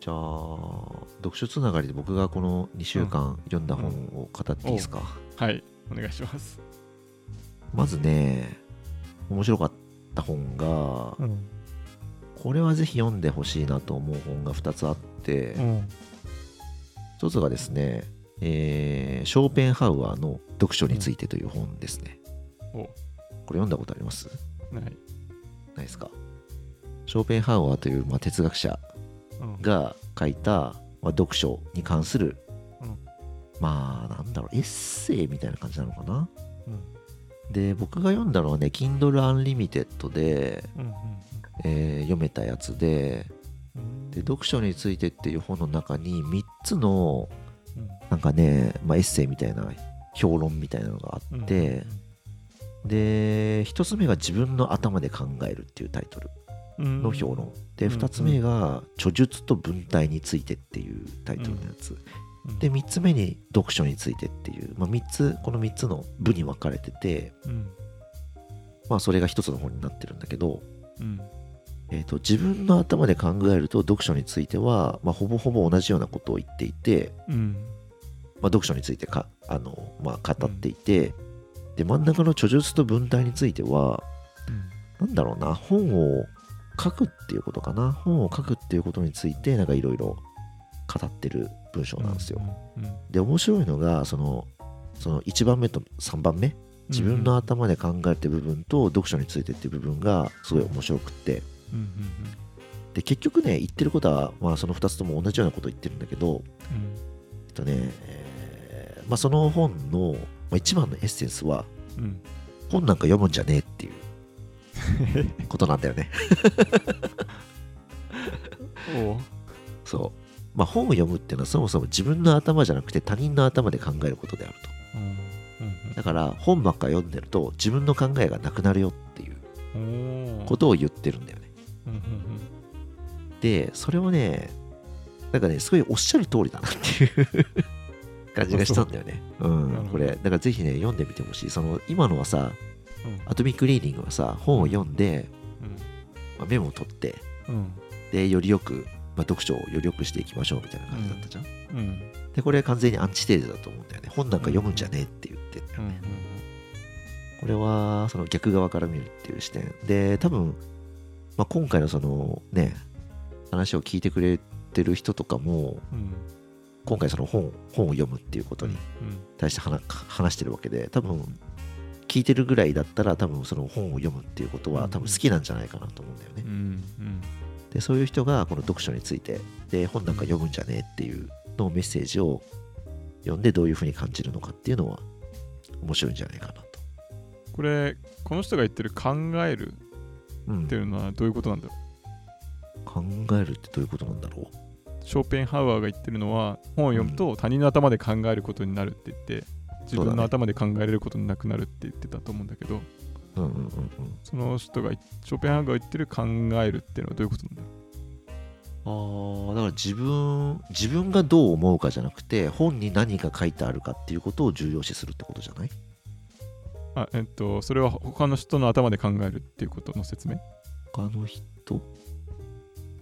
じゃあ読書つながりで僕がこの2週間読んだ本を語っていいですか、はいお願いします。まずね面白かった本が、うん。これはぜひ読んでほしいなと思う本が2つあって、うん。1つがですね、えーショーペンハウアーの読書についてという本ですね、おこれ読んだことあります？ない。ないですか？ショーペンハウアーという、まあ、哲学者うんが書いた、まあ、読書に関する、うん。まあなんだろうエッセイみたいな感じなのかな。うん。で僕が読んだのはね Kindle Unlimited で、うんえー読めたやつでうん。で読書についてっていう本の中に3つのうん。なんかね、まあ、エッセイみたいな評論みたいなのがあうんって、で1つ目が自分の頭で考えるっていうタイトル。うんの評論でうん2つ目が著述と文体についてっていうタイトルのやつ。うんで3つ目に読書についてっていう、まあ、3つこの3つの部に分かれててうん。まあそれが1つの本になってるんだけど、うん。えー、と自分の頭で考えると読書については、まあ、ほぼほぼ同じようなことを言っていて、うん。まあ、読書についてかあの、まあ、語っていて、で真ん中の著述と文体についてはなんだろうな本を書くっていうことかな。本を書くっていうことについてなんかいろいろ語ってる文章なんですよ。うんうんで面白いのがそのその1番目と3番目自分の頭で考えてる部分と読書についてっていう部分がすごい面白くって。うんうんで結局ね言ってることは、まあ、その2つとも同じようなことを言ってるんだけどえっとね、えーまあ、その本の、まあ、一番のエッセンスはうんうん。本なんか読むんじゃねえっていうことなんだよね。そう。まあ本を読むっていうのはそもそも自分の頭じゃなくて他人の頭で考えることであると。うんだから本ばっか読んでると自分の考えがなくなるよっていうことを言ってるんだよね。でそれはねなんかねすごいおっしゃる通りだなっていう 感じがしたんだよね。うん。これだからぜひね読んでみてほしい。その今のはさうんアトミックリーディングはさ本を読んで、まあメモを取ってうん。うんでよりよく、まあ、読書をよりよくしていきましょうみたいな感じだったじゃん、うん。でこれ完全にアンチテーゼだと思うんだよね。本なんか読むんじゃねえって言ってんだようんね、これはその逆側から見るっていう視点。で多分、まあ、今回のそのね話を聞いてくれてる人とかもうん。今回その本本を読むっていうことに対して話話してるわけで多分聞いてるぐらいだったら多分その本を読むっていうことは多分好きなんじゃないかなと思うんだよね。うんうん。でそういう人がこの読書についてで本なんか読むんじゃねえっていうのメッセージを読んでどういうふうに感じるのかっていうのは面白いんじゃないかなと。これこの人が言ってる考えるうん。っていうのはどういうことなんだろ考えるってどういうことなんだろう？ショーペンハウアーが言ってるのは本を読むと他人の頭で考えることになるって言って自分の頭で考えられることになくなるって言ってたと思うんだけどう。うんうんうんうん。その人がショーペンハウアーが言ってる考えるっていうのはどういうことなんだ？ろああだから自分自分がどう思うかじゃなくて本に何が書いてあるかっていうことを重要視するってことじゃない？うあえっとそれは他の人の頭で考えるっていうことの説明？他の人？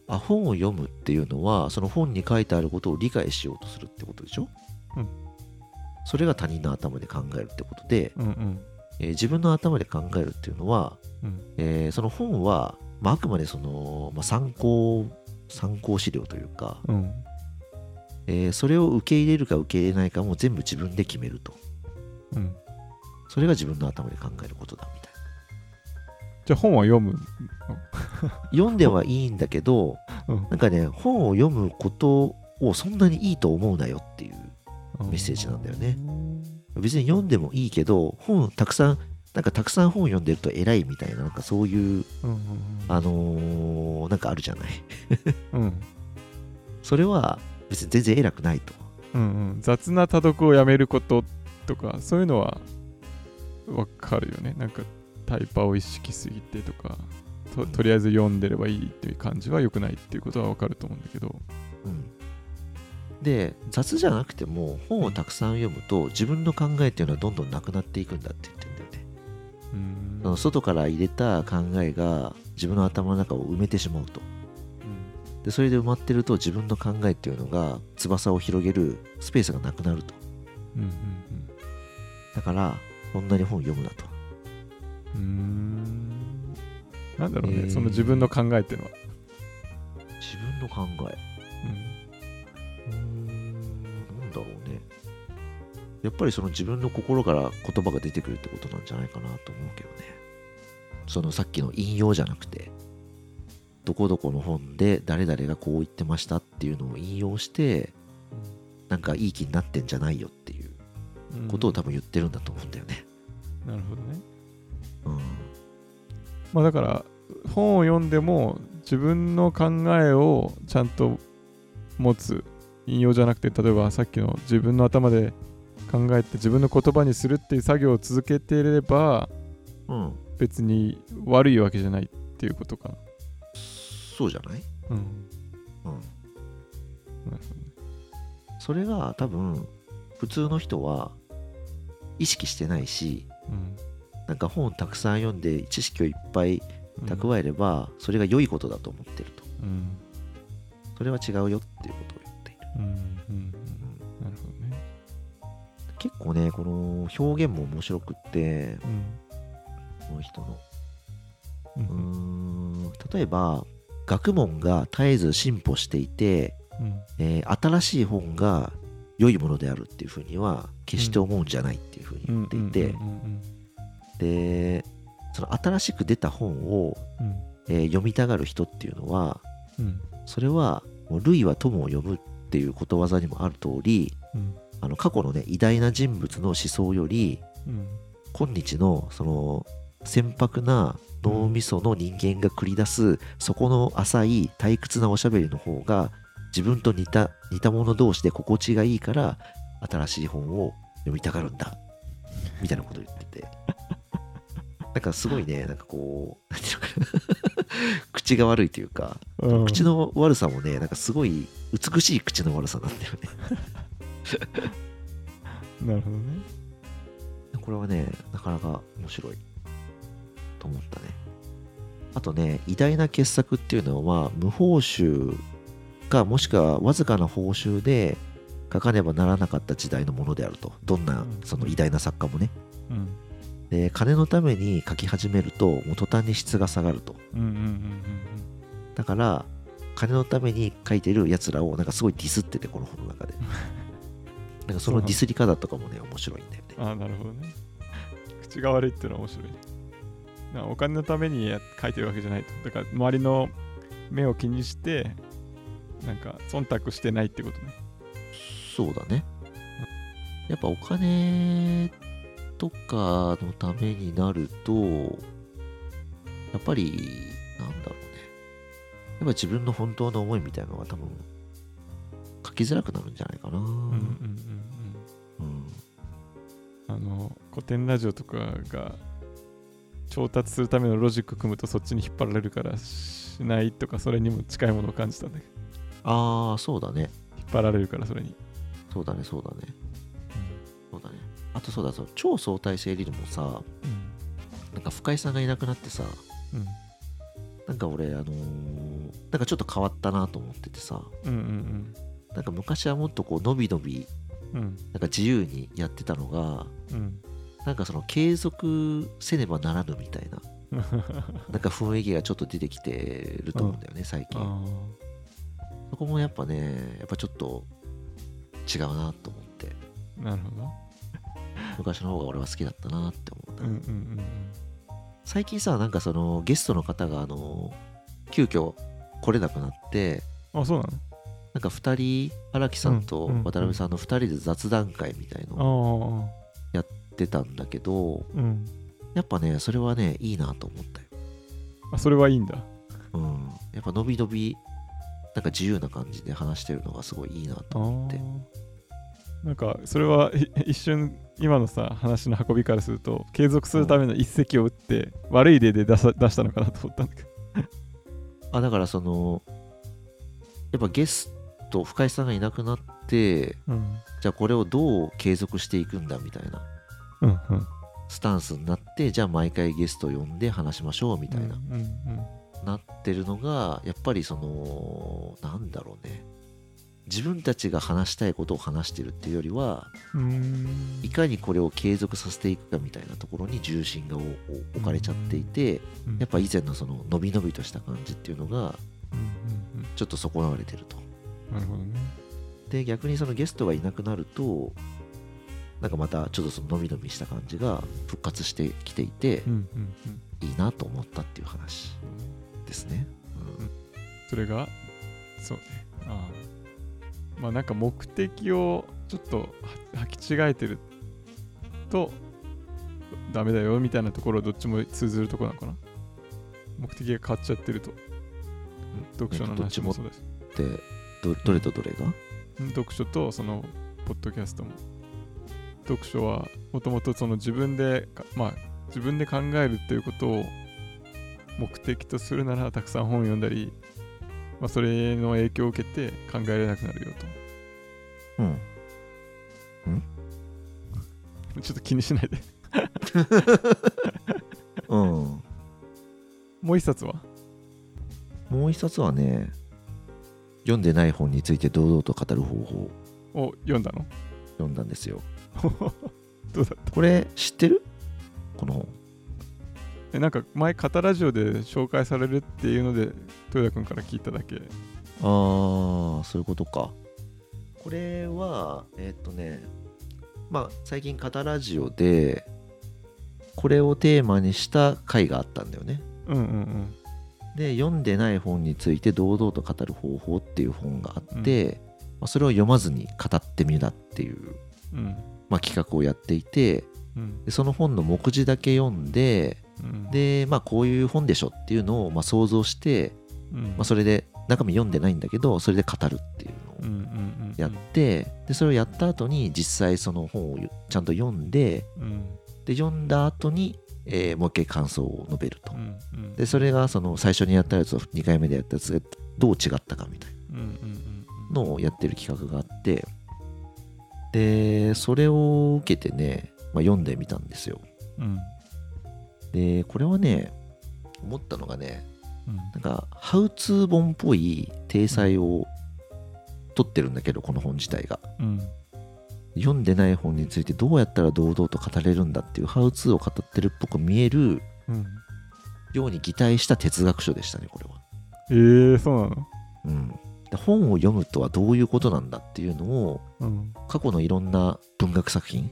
あ本を読むっていうのはその本に書いてあることを理解しようとするってことでしょ？うんそれが他人の頭で考えるってことで、うんうん。えー自分の頭で考えるっていうのは、うん。えーその本は、まあ、あくまでその、まあ、参考参考資料というか、うん。えーそれを受け入れるか受け入れないかも全部自分で決めると。うん。それが自分の頭で考えることだみたいじゃあ本は読むな 読んではいいんだけどうん。なんかね本を読むことをそんなにいいと思うなよっていうメッセージなんだよね。別に読んでもいいけど本たくさんなんかたくさん本読んでると偉いみたいななんかそういううんうんあのーなんかあるじゃない。うん。う んそれは別に全然偉くないと。うんうん。雑な多読をやめることとかそういうのはわかるよね。なんかタイパを意識すぎてとかととりあえず読んでればいいっていう感じは良くないっていうことはわかると思うんだけど。うんで雑じゃなくても本をたくさん読むと自分の考えっていうのはどんどんなくなっていくんだって言ってるんだよね。うん。その外から入れた考えが自分の頭の中を埋めてしまうと。ででそれで埋まってると自分の考えっていうのが翼を広げるスペースがなくなると。うんうんだからこんなに本読むなと。うん。なんだろうね、えー。その自分の考えっていうのは、自分の考えやっぱりその自分の心から言葉が出てくるってことなんじゃないかなと思うけどね。そのさっきの引用じゃなくてどこどこの本で誰々がこう言ってましたっていうのを引用してなんかいい気になってんじゃないよっていううん。ことを多分言ってるんだと思うんだよね。なるほどね。うん。まあだから本を読んでも自分の考えをちゃんと持つ引用じゃなくて例えばさっきの自分の頭で考えて自分の言葉にするっていう作業を続けていればうん。別に悪いわけじゃないっていうことかな。そうじゃない？うん。うん。ね。それが多分普通の人は意識してないしなんか本をたくさん読んで知識をいっぱいうん蓄えればそれが良いことだと思ってると。うん。それは違うよねこの表現も面白くってうんこの人の。うん。例えば学問が絶えず進歩していて、うん。えー新しい本が良いものであるっていうふうには決して思うんじゃないっていうふうに言っていて、でその新しく出た本を、うん。えー読みたがる人っていうのはうん。それはもう類は友を読むっていうことわざにもある通りうんあの過去のね偉大な人物の思想よりうん今日のその船舶な脳みその人間が繰り出すそこの浅い退屈なおしゃべりの方が自分と似た似た者同士で心地がいいから新しい本を読みたがるんだ。みたいなことを言ってて。なんかすごいねなんかこうなんていうのかな。口が悪いというか。うん。口の悪さもねなんかすごい美しい口の悪さなんだよね なるほどねこれはね、なかなか面白いと思ったね。あとね、偉大な傑作っていうのは、無報酬か、もしくはわずかな報酬で書かねばならなかった時代のものであると。どんなうんその偉大な作家もね。うんで、金のために書き始めると、もう途端に質が下がると。だから、金のために書いてる奴らをなんかすごいディスってて、この本の中で。なんかそのディスり方とかもね、面白いんだよね。うんああなるほどね口が悪いっていうのは面白いねなお金のためにや書いてるわけじゃないとだから周りの目を気にしてなんか忖度してないってことねそうだね。やっぱお金とかのためになると、やっぱり、なんだろうね。やっぱ自分の本当の思いみたいなのが多分、書きづらくなるんじゃないかな。うんうんうんあの古典ラジオとかが調達するためのロジック組むとそっちに引っ張られるからしないとかそれにも近いものを感じたんだけど。ああ、そうだね。引っ張られるからそれに、そうだね、そうだね。そうだね。あとそうだ、そう。超相対性理論もさ、うん。なんか深井さんがいなくなってさ、うん。なんか俺、あのーなんかちょっと変わったなと思っててさ、うんうんなんか昔はもっとこう、のびのびうんうんなんか自由にやってたのが、うん。なんかその継続せねばならぬみたいな、なんか雰囲気がちょっと出てきてると思うんだよね、最近。あそこもやっぱね、やっぱちょっと違うなと思って、あなるほど。昔の方が俺は好きだったなって思うな。うんうんうん。最近さ、なんかそのゲストの方が、あの、急遽来れなくなって、うんあそうななんか2人、荒木さんと渡辺さんの2人で雑談会みたいのをのやってたんだけど、やっぱね、それはね、いいなと思ったよ。あそれはいいんだうん。やっぱ伸び伸び、なんか自由な感じで話してるのがすごいいいなとあ思って。ーなんかそれはい一瞬今のさ話の運びからすると継続するための一石を打って悪い例で出さ出したのかなと思ったんだけどあ、だからその、やっぱゲスト、深井さんがいなくなって、うん。じゃあこれをどう継続していくんだみたいな。うんうん。スタンスになって、じゃあ毎回ゲスト呼んで話しましょうみたいな。うんうんなってるのがやっぱりそのなんだろうね。自分たちが話したいことを話してるっていうよりはうん。いかにこれを継続させていくかみたいなところに重心が置かれちゃっていてうん。やっぱ以前のその伸び伸びとした感じっていうのがうんうんうん。ちょっと損なわれてるとなるほどね。で逆にそのゲストがいなくなるとなんかまたちょっとその伸び伸びした感じが復活してきていてうんうんうん。いいなと思ったっていう話ですね、うん。それがそうね。ああまあなんか目的をちょっとは履き違えてるとダメだよみたいなところどっちも通ずるところなのかな？目的が変わっちゃってると。読書の話もそうだし。でどどれとどれが？うん読書とそのポッドキャストも。読書はもともとその自分でかまあ自分で考えるっていうことを目的とするならたくさん本を読んだり、まあ、それの影響を受けて考えられなくなるようん。とちょっと気にしないで。うん。もう一冊は？もう一冊はね読んでない本について堂々と語る方法。をを読んだの？読んだんですよ。どうだった？これ知ってる？この本。えなんか前カタラジオで紹介されるっていうので豊田君から聞いただけ。ああそういうことか。これはえーっとねまあ最近カタラジオでこれをテーマにした回があったんだよね。うんうんうんで読んでない本について堂々と語る方法っていう本があって、まあ、それを読まずに語ってみたっていう、うん。まあ、企画をやっていてうん。でその本の目次だけ読んでうん。でまあこういう本でしょっていうのをまあ想像して、うん。まあ、それで中身読んでないんだけどそれで語るっていうのをやってでそれをやった後に実際その本をちゃんと読んでうん。で読んだ後に、えーもう一回感想を述べると。うんうん。でそれがその最初にやったやつと2回目でやったやつがどう違ったかみたいなのをやってる企画があってでそれを受けてね、まあ、読んでみたんですよ。うん。でこれはね思ったのがねうん。なんかハウツー本っぽい体裁を取ってるんだけどこの本自体が。うん読んでない本についてどうやったら堂々と語れるんだっていうハウツーを語ってるっぽく見えるうん。ように擬態した哲学書でしたねこれは、えー、そうなの？うん、で本を読むとはどういうことなんだっていうのをうん。過去のいろんな文学作品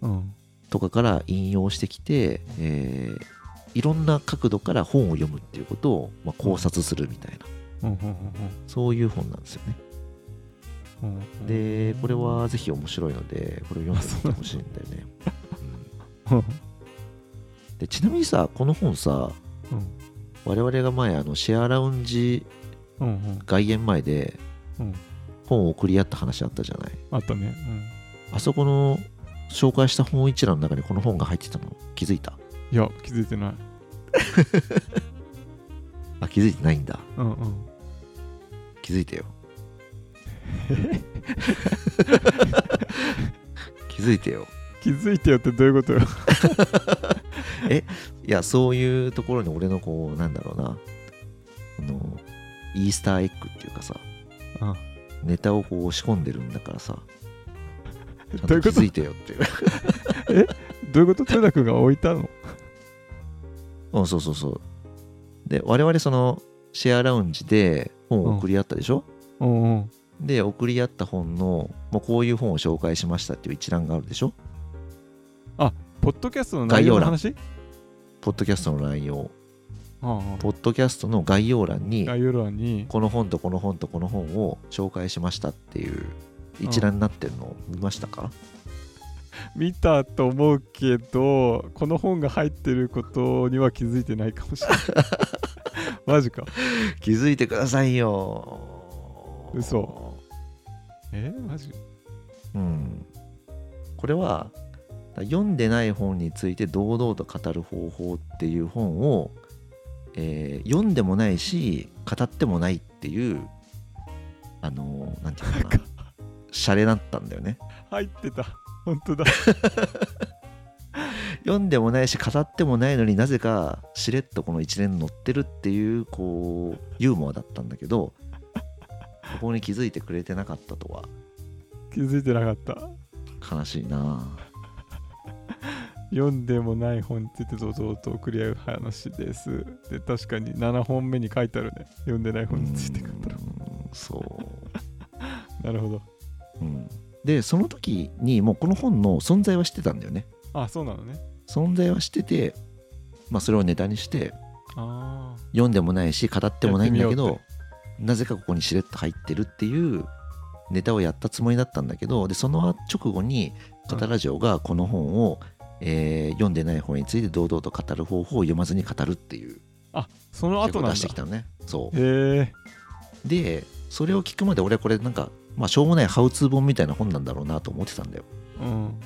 うん。とかから引用してきて、えーいろんな角度から本を読むっていうことを、まあ、考察するみたいな。うん。うん。そういう本なんですよね。うんうんでこれはぜひ面白いのでこれを読んでみてほしいんだよね、うん。でちなみにさこの本さうん。我々が前あのシェアラウンジうんうん。外苑前でうん。本を送り合った話あったじゃない？あったね。あそこの紹介した本一覧の中にこの本が入ってたの気づいた？うんいや気づいてない。あ気づいてないんだ。うんうん。気づいてよ 気づいてよ。気づいてよってどういうことよ？いやそういうところに俺のこうなんだろうな。あのイースターエッグっていうかさあネタをこう仕込んでるんだからさ。ちゃんどういうこと？と気づいてよっていう。どういうこと？豊田君が置いたの？うんそうそうそう。で我々そのシェアラウンジで本を送り合ったでしょ、うんうんで送り合った本のもうこういう本を紹介しましたっていう一覧があるでしょ？ポッドキャストの内容の話？ポッドキャストの内容。ああ。ポッドキャストの概要欄に概要欄に。この本とこの本とこの本を紹介しましたっていう一覧になってるのを見ましたか、見たと思うけどこの本が入ってることには気づいてないかもしれない。マジか。気づいてくださいよ。嘘えマジ？うん。これは読んでない本について堂々と語る方法っていう本を、えー読んでもないし語ってもないっていうあのーなんていうのかな。シャレだったんだよね。入ってた。本当だ。読んでもないし語ってもないのになぜかしれっとこの一連載ってるっていうこうユーモアだったんだけどここに気づいてくれてなかったとは。気づいてなかった。悲しいな。読んでもない本について堂々と送り合う話です。で確かに7本目に書いてあるね。読んでない本について語る。うんそう。なるほど。うん、でその時にもうこの本の存在は知ってたんだよね。あそうなのね。存在は知ってて、まあ、それをネタにしてあ読んでもないし語ってもないんだけどなぜかここにしれっと入ってるっていうネタをやったつもりだったんだけどでその直後にカタラジオがこの本を、えー読んでない本について堂々と語る方法を読まずに語るっていうあその後なんだ。出してきたのね。そう。へえでそれを聞くまで俺はこれなんかまあしょうもないハウツー本みたいな本なんだろうなと思ってたんだよ。うん。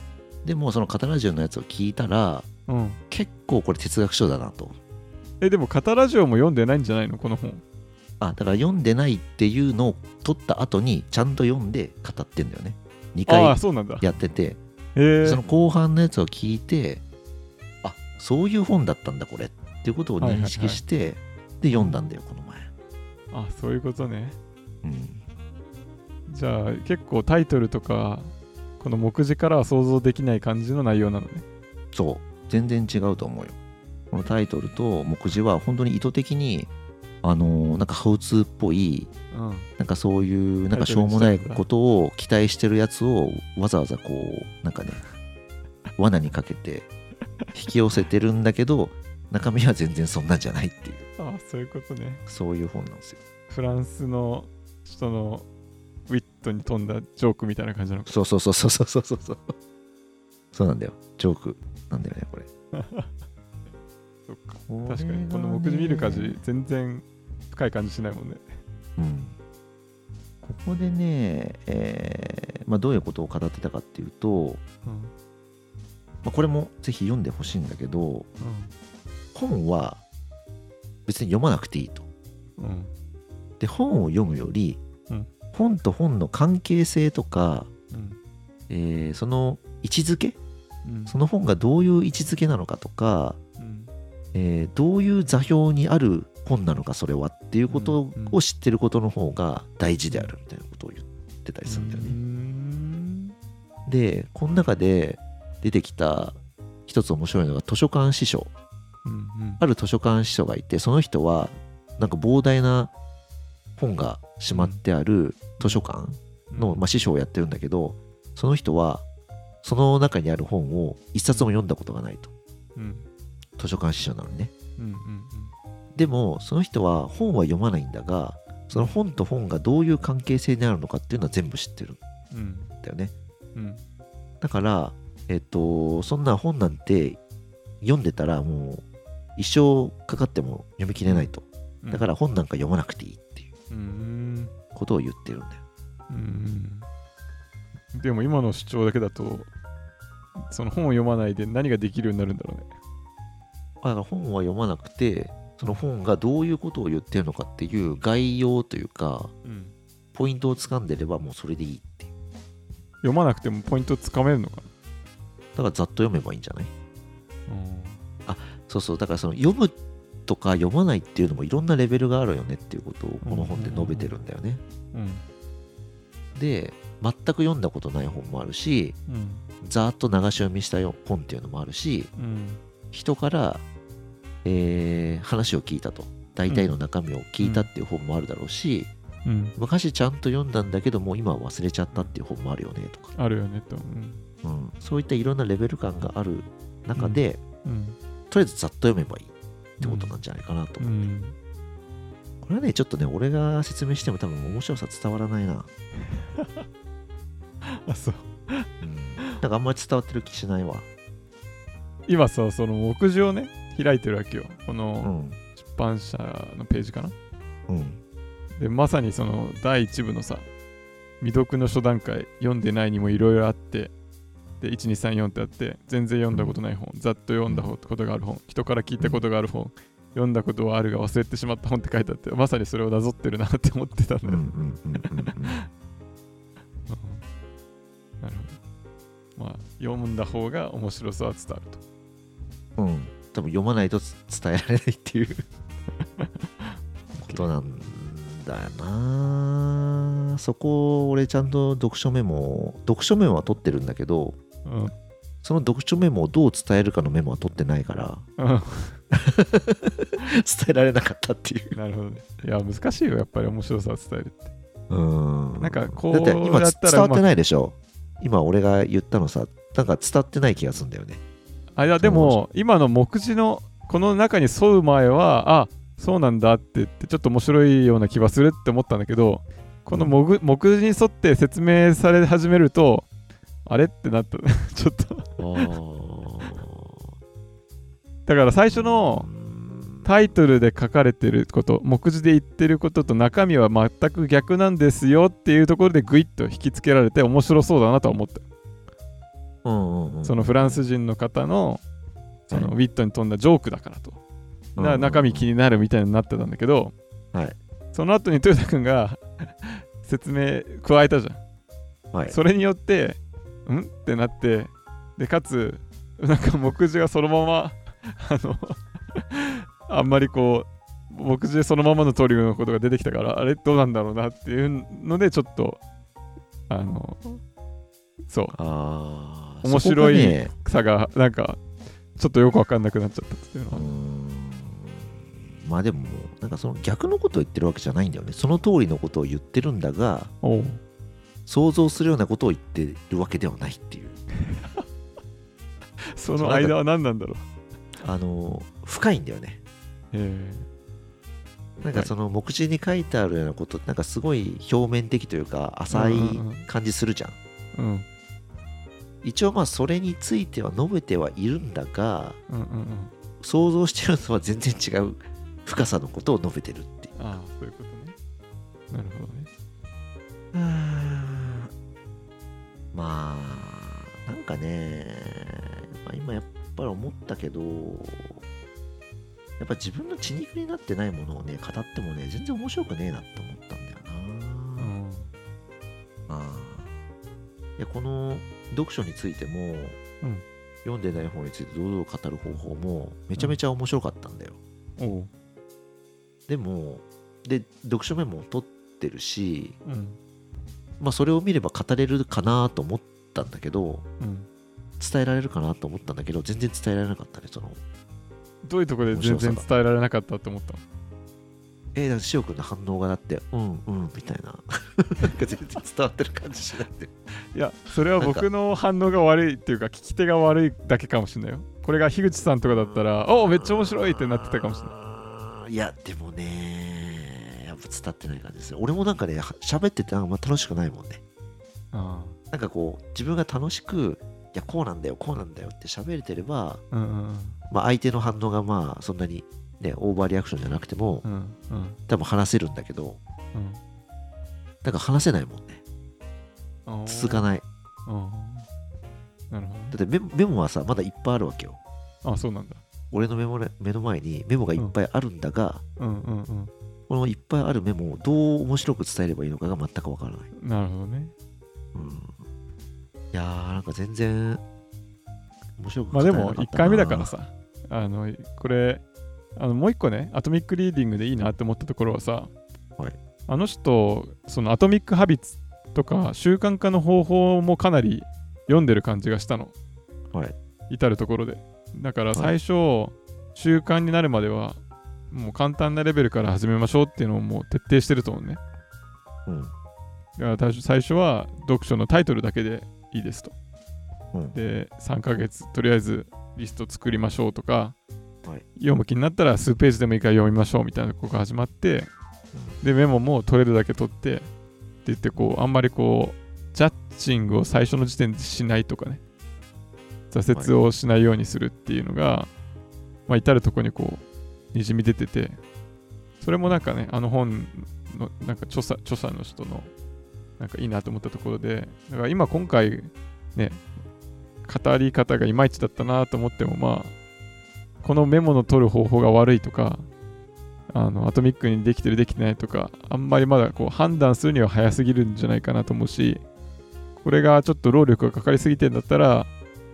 でもそのカタラジオのやつを聞いたらうん。結構これ哲学書だなと。えでもカタラジオも読んでないんじゃないの？この本あだから読んでないっていうのを取った後にちゃんと読んで語ってんだよね。2ああ回やってて。その後半のやつを聞いてあそういう本だったんだこれっていうことを認識して、で読んだんだよこの前。あそういうことね。うん。じゃあ結構タイトルとかこの目次からは想像できない感じの内容なのね。そう。全然違うと思うよ。このタイトルと目次は本当に意図的にあのーなんかハウツーっぽいうんなんかそういうなんかしょうもないことを期待してるやつをわざわざこうなんかね罠にかけて引き寄せてるんだけど中身は全然そんなんじゃないっていう。あそういうことね。そういう本なんですよ。フランスの人のウィットに富んだジョークみたいな感じなのか。そうそうそうそうそうそうそう。そうなんだよ。ジョークなんだよねこれ。そっか。確かにこの目次見る感じ全然深い感じしないもんね。うん。ここでね、えーまあ、どういうことを語ってたかっていうと、うん。まあ、これもぜひ読んでほしいんだけど本は別に読まなくていいと。うん。うんで本を読むより、うん。本と本の関係性とか、うん。えーその位置づけうん。その本がどういう位置づけなのかとか、うん。えーどういう座標にある本なのかそれはっていうことを知ってることの方が大事であるみたいなことを言ってたりするんだよね。ん。でこの中で出てきた一つ面白いのが図書館司書。うんうん。ある図書館司書がいてその人はなんか膨大な本がしまってある図書館の、まあ、師匠をやってるんだけどその人はその中にある本を一冊も読んだことがないと。うん。図書館司書なのにねうんうんでもその人は本は読まないんだがその本と本がどういう関係性にあるのかっていうのは全部知ってるんうんうんだよね。うん。だからえっとそんな本なんて読んでたらもう一生かかっても読み切れないと。うん。だから本なんか読まなくていいっていううん。ことを言ってるんだよ。うん。でも今の主張だけだとその本を読まないで何ができるようになるんだろうね。だから本は読まなくてその本がどういうことを言ってるのかっていう概要というかうん。ポイントをつかんでればもうそれでいいって読まなくてもポイントつかめるのかだからざっと読めばいいんじゃない？なそうそう。だからその読むとか読まないっていうのもいろんなレベルがあるよねっていうことをこの本で述べてるんだよね。うん。で全く読んだことない本もあるしうん。ざーっと流し読みしたよ本っていうのもあるしうん。人から、えー話を聞いたと。大体の中身を聞いたっていう本もあるだろうし、うん。昔ちゃんと読んだんだけどもう今は忘れちゃったっていう本もあるよねとか、あるよねと。うん。うん、そういったいろんなレベル感がある中で、うん。とりあえずざっと読めばいいってことなんじゃないかなと思う、うん。これはねちょっとね俺が説明しても多分面白さ伝わらないな、あそう。うん、なんかあんまり伝わってる気しないわ。今さその目次をね開いてるわけよ。こうのん。出版社のページかな。うん。でまさにその第1部のさ未読の初段階読んでないにもいろいろあってで1234ってあって全然読んだことない本、ざっと読んだことがある本人から聞いたことがある本、読んだことはあるが忘れてしまった本って書いてあってまさにそれをなぞってるなって思ってたんだよ、うんうんうんうん。うん。なるほど。まあ読んだ方が面白さは伝わると。うん多分読まないと伝えられないっていうことなんだよな。そこ俺ちゃんと読書メモ読書メモは取ってるんだけどうん。その読書メモをどう伝えるかのメモは取ってないからうん。伝えられなかったっていう。なるほどね。いや難しいよ。やっぱり面白さを伝えるって。うん。なんかこうだって今伝わってないでしょ？今俺が言ったのさなんか伝わってない気がするんだよねあいやでも今の目次のこの中に沿う前はあそうなんだって言ってちょっと面白いような気はするって思ったんだけどこの目目次に沿って説明され始めるとあれってなった。ちょっと。だから最初のタイトルで書かれてること目次で言ってることと中身は全く逆なんですよっていうところでグイッと引きつけられて面白そうだなとは思ったうんうんうん。そのフランス人の方のそのウィットに富んだジョークだからと。だから中身気になるみたいになってたんだけど、はい。その後に豊田君が 説明加えたじゃん、はい。それによってん？ってなってでかつなんか目次がそのまま あのあんまりこう目次でそのままの通りのことが出てきたからあれどうなんだろうなっていうのでちょっとあのそう。あー面白いそこがなんかちょっとよくわかんなくなっちゃったっていうのは。まあでもなんかその逆のことを言ってるわけじゃないんだよね。その通りのことを言ってるんだが想像するようなことを言ってるわけではないっていう。その間は何なんだろう。あの深いんだよね。え。なんかその目次に書いてあるようなことなんかすごい表面的というか浅い感じするじゃん。えうん一応まあそれについては述べてはいるんだがうんうんうん。想像してるのは全然違う深さのことを述べてるっていう。ああそういうことね。なるほどね。まあなんかね、まあ、今やっぱり思ったけどやっぱ自分の血肉になってないものをね語ってもね全然面白くねえなって思ったんだよな、うん。ああいやこの読書についても、うん。読んでない本について堂々語る方法もめちゃめちゃ面白かったんだよ、おう。でもで読書メモを取ってるしうん。まあそれを見れば語れるかなと思ったんだけどうん。伝えられるかなと思ったんだけど全然伝えられなかったねそのどういうところで全然伝えられなかったって思ったの？えー、だから塩君の反応がだってうん。うんみたいな。なんか全然伝わってる感じしなくていやそれは僕の反応が悪いっていうか聞き手が悪いだけかもしれないよ。これが樋口さんとかだったらおおめっちゃ面白いってなってたかもしれない。ないいやでもねやっぱ伝わってない感じですよ俺もなんかねは喋っててなんかまあ楽しくないもんね。あなんかこう自分が楽しくいやこうなんだよこうなんだよって喋れてれば、あうんうん。まあ、相手の反応がまあそんなにねオーバーリアクションじゃなくてもうんうん。多分話せるんだけどうん。なんか話せないもんね。うん続かない。うん。なるほだってメモメモはさまだいっぱいあるわけよ。どあそうなんだ。俺のメモね目の前にメモがいっぱいあるんだが、うんうんうん。このいっぱいあるメモをどう面白く伝えればいいのかが全くわからない、なるほどね。うん、いやーなんか全然面白くまあでも語れなかったな1回目だからさ。あのこれあのもう一個ねアトミックリーディングでいいなって思ったところはさ、はい。あの人そのアトミック・ハビッツとか習慣化の方法もかなり読んでる感じがしたの。はい。至るところで。だからはい。最初、習慣になるまではもう簡単なレベルから始めましょうっていうのをもう徹底してると思うね。うん。だから最初最初は読書のタイトルだけでいいですと。うん。で、3ヶ月とりあえずリスト作りましょうとか、はい。読む気になったら数ページでもいいから読みましょうみたいなとこが始まって、で、メモも取れるだけ取って、って言ってこう、あんまりこう、ジャッジングを最初の時点でしないとかね、挫折をしないようにするっていうのが、まあ、至るとこにこう、にじみ出てて、それもなんかね、あの本のなんか著者著者の人のなんかいいなと思ったところで、だから今今回ね、語り方がいまいちだったなと思っても、まあ、このメモの取る方法が悪いとか、あのアトミックにできてるできてないとか、あんまりまだこう判断するには早すぎるんじゃないかなと思うし、これがちょっと労力がかかりすぎてんだったら、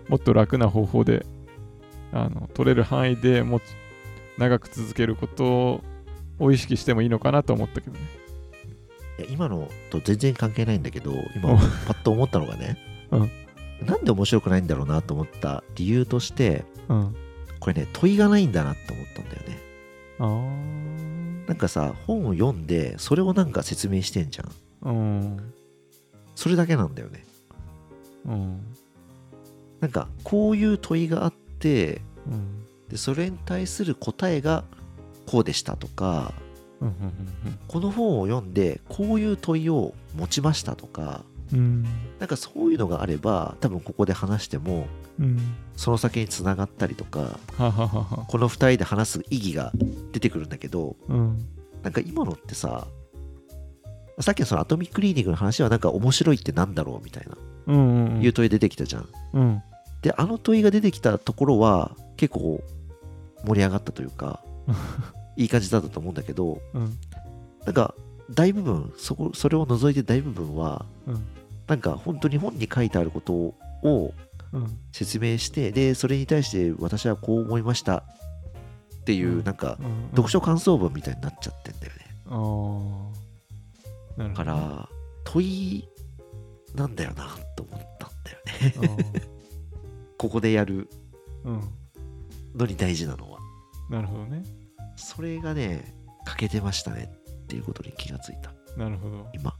もっと楽な方法であの取れる範囲でもう長く続けることを意識してもいいのかなと思ったけどね。いや今のと全然関係ないんだけど今うんパッと思ったのがね、うんなんで面白くないんだろうなと思った理由としてうん。これね問いがないんだなって思ったんだよねなんかさ本を読んでそれをなんか説明してんじゃんうん。それだけなんだよねうん。なんかこういう問いがあってうん。でそれに対する答えがこうでしたとかうん。この本を読んでこういう問いを持ちましたとかうん。なんかそういうのがあれば多分ここで話してもうん。その先につながったりとか。この2人で話す意義が出てくるんだけどうん。なんか今のってささっきのそのアトミックリーディングの話はなんか面白いってなんだろうみたいなうん。うん。いう問い出てきたじゃん。うん。であの問いが出てきたところは結構盛り上がったというか いい感じだったと思うんだけどうん。なんか大部分そこそれを除いて大部分はうん。なんか本当に本に書いてあることをうん。説明してでそれに対して私はこう思いましたっていう、うんなんかうん。読書感想文みたいになっちゃってんだよね。だから問いなんだよなと思ったんだよね ここでやる。のに大事なのはなるほどね。それがね欠けてましたねっていうことに気がついたなるほど。今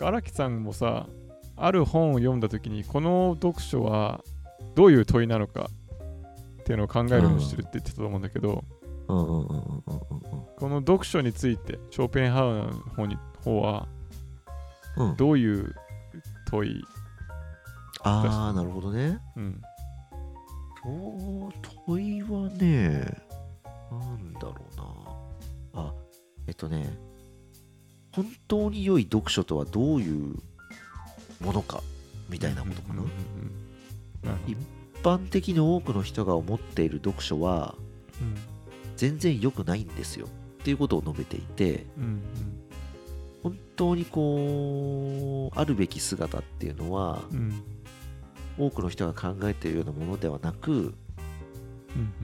か荒木さんもさある本を読んだ時にこの読書はどういう問いなのかっていうのを考えるようにしてるって言ってたと思うんだけど、うんうんうんうんうんうんこの読書についてショーペンハウアーの方に方はうんどういう問い、ああなるほどね。うん、そう問いはねなんだろうな。あえっとね本当に良い読書とはどういうものかみたいなことかな、うんうんうんなるほどね。一般的に多くの人が思っている読書は全然良くないんですよ。っていうことを述べていてうんうん。本当にこうあるべき姿っていうのはうんうん。多くの人が考えているようなものではなくうんうん。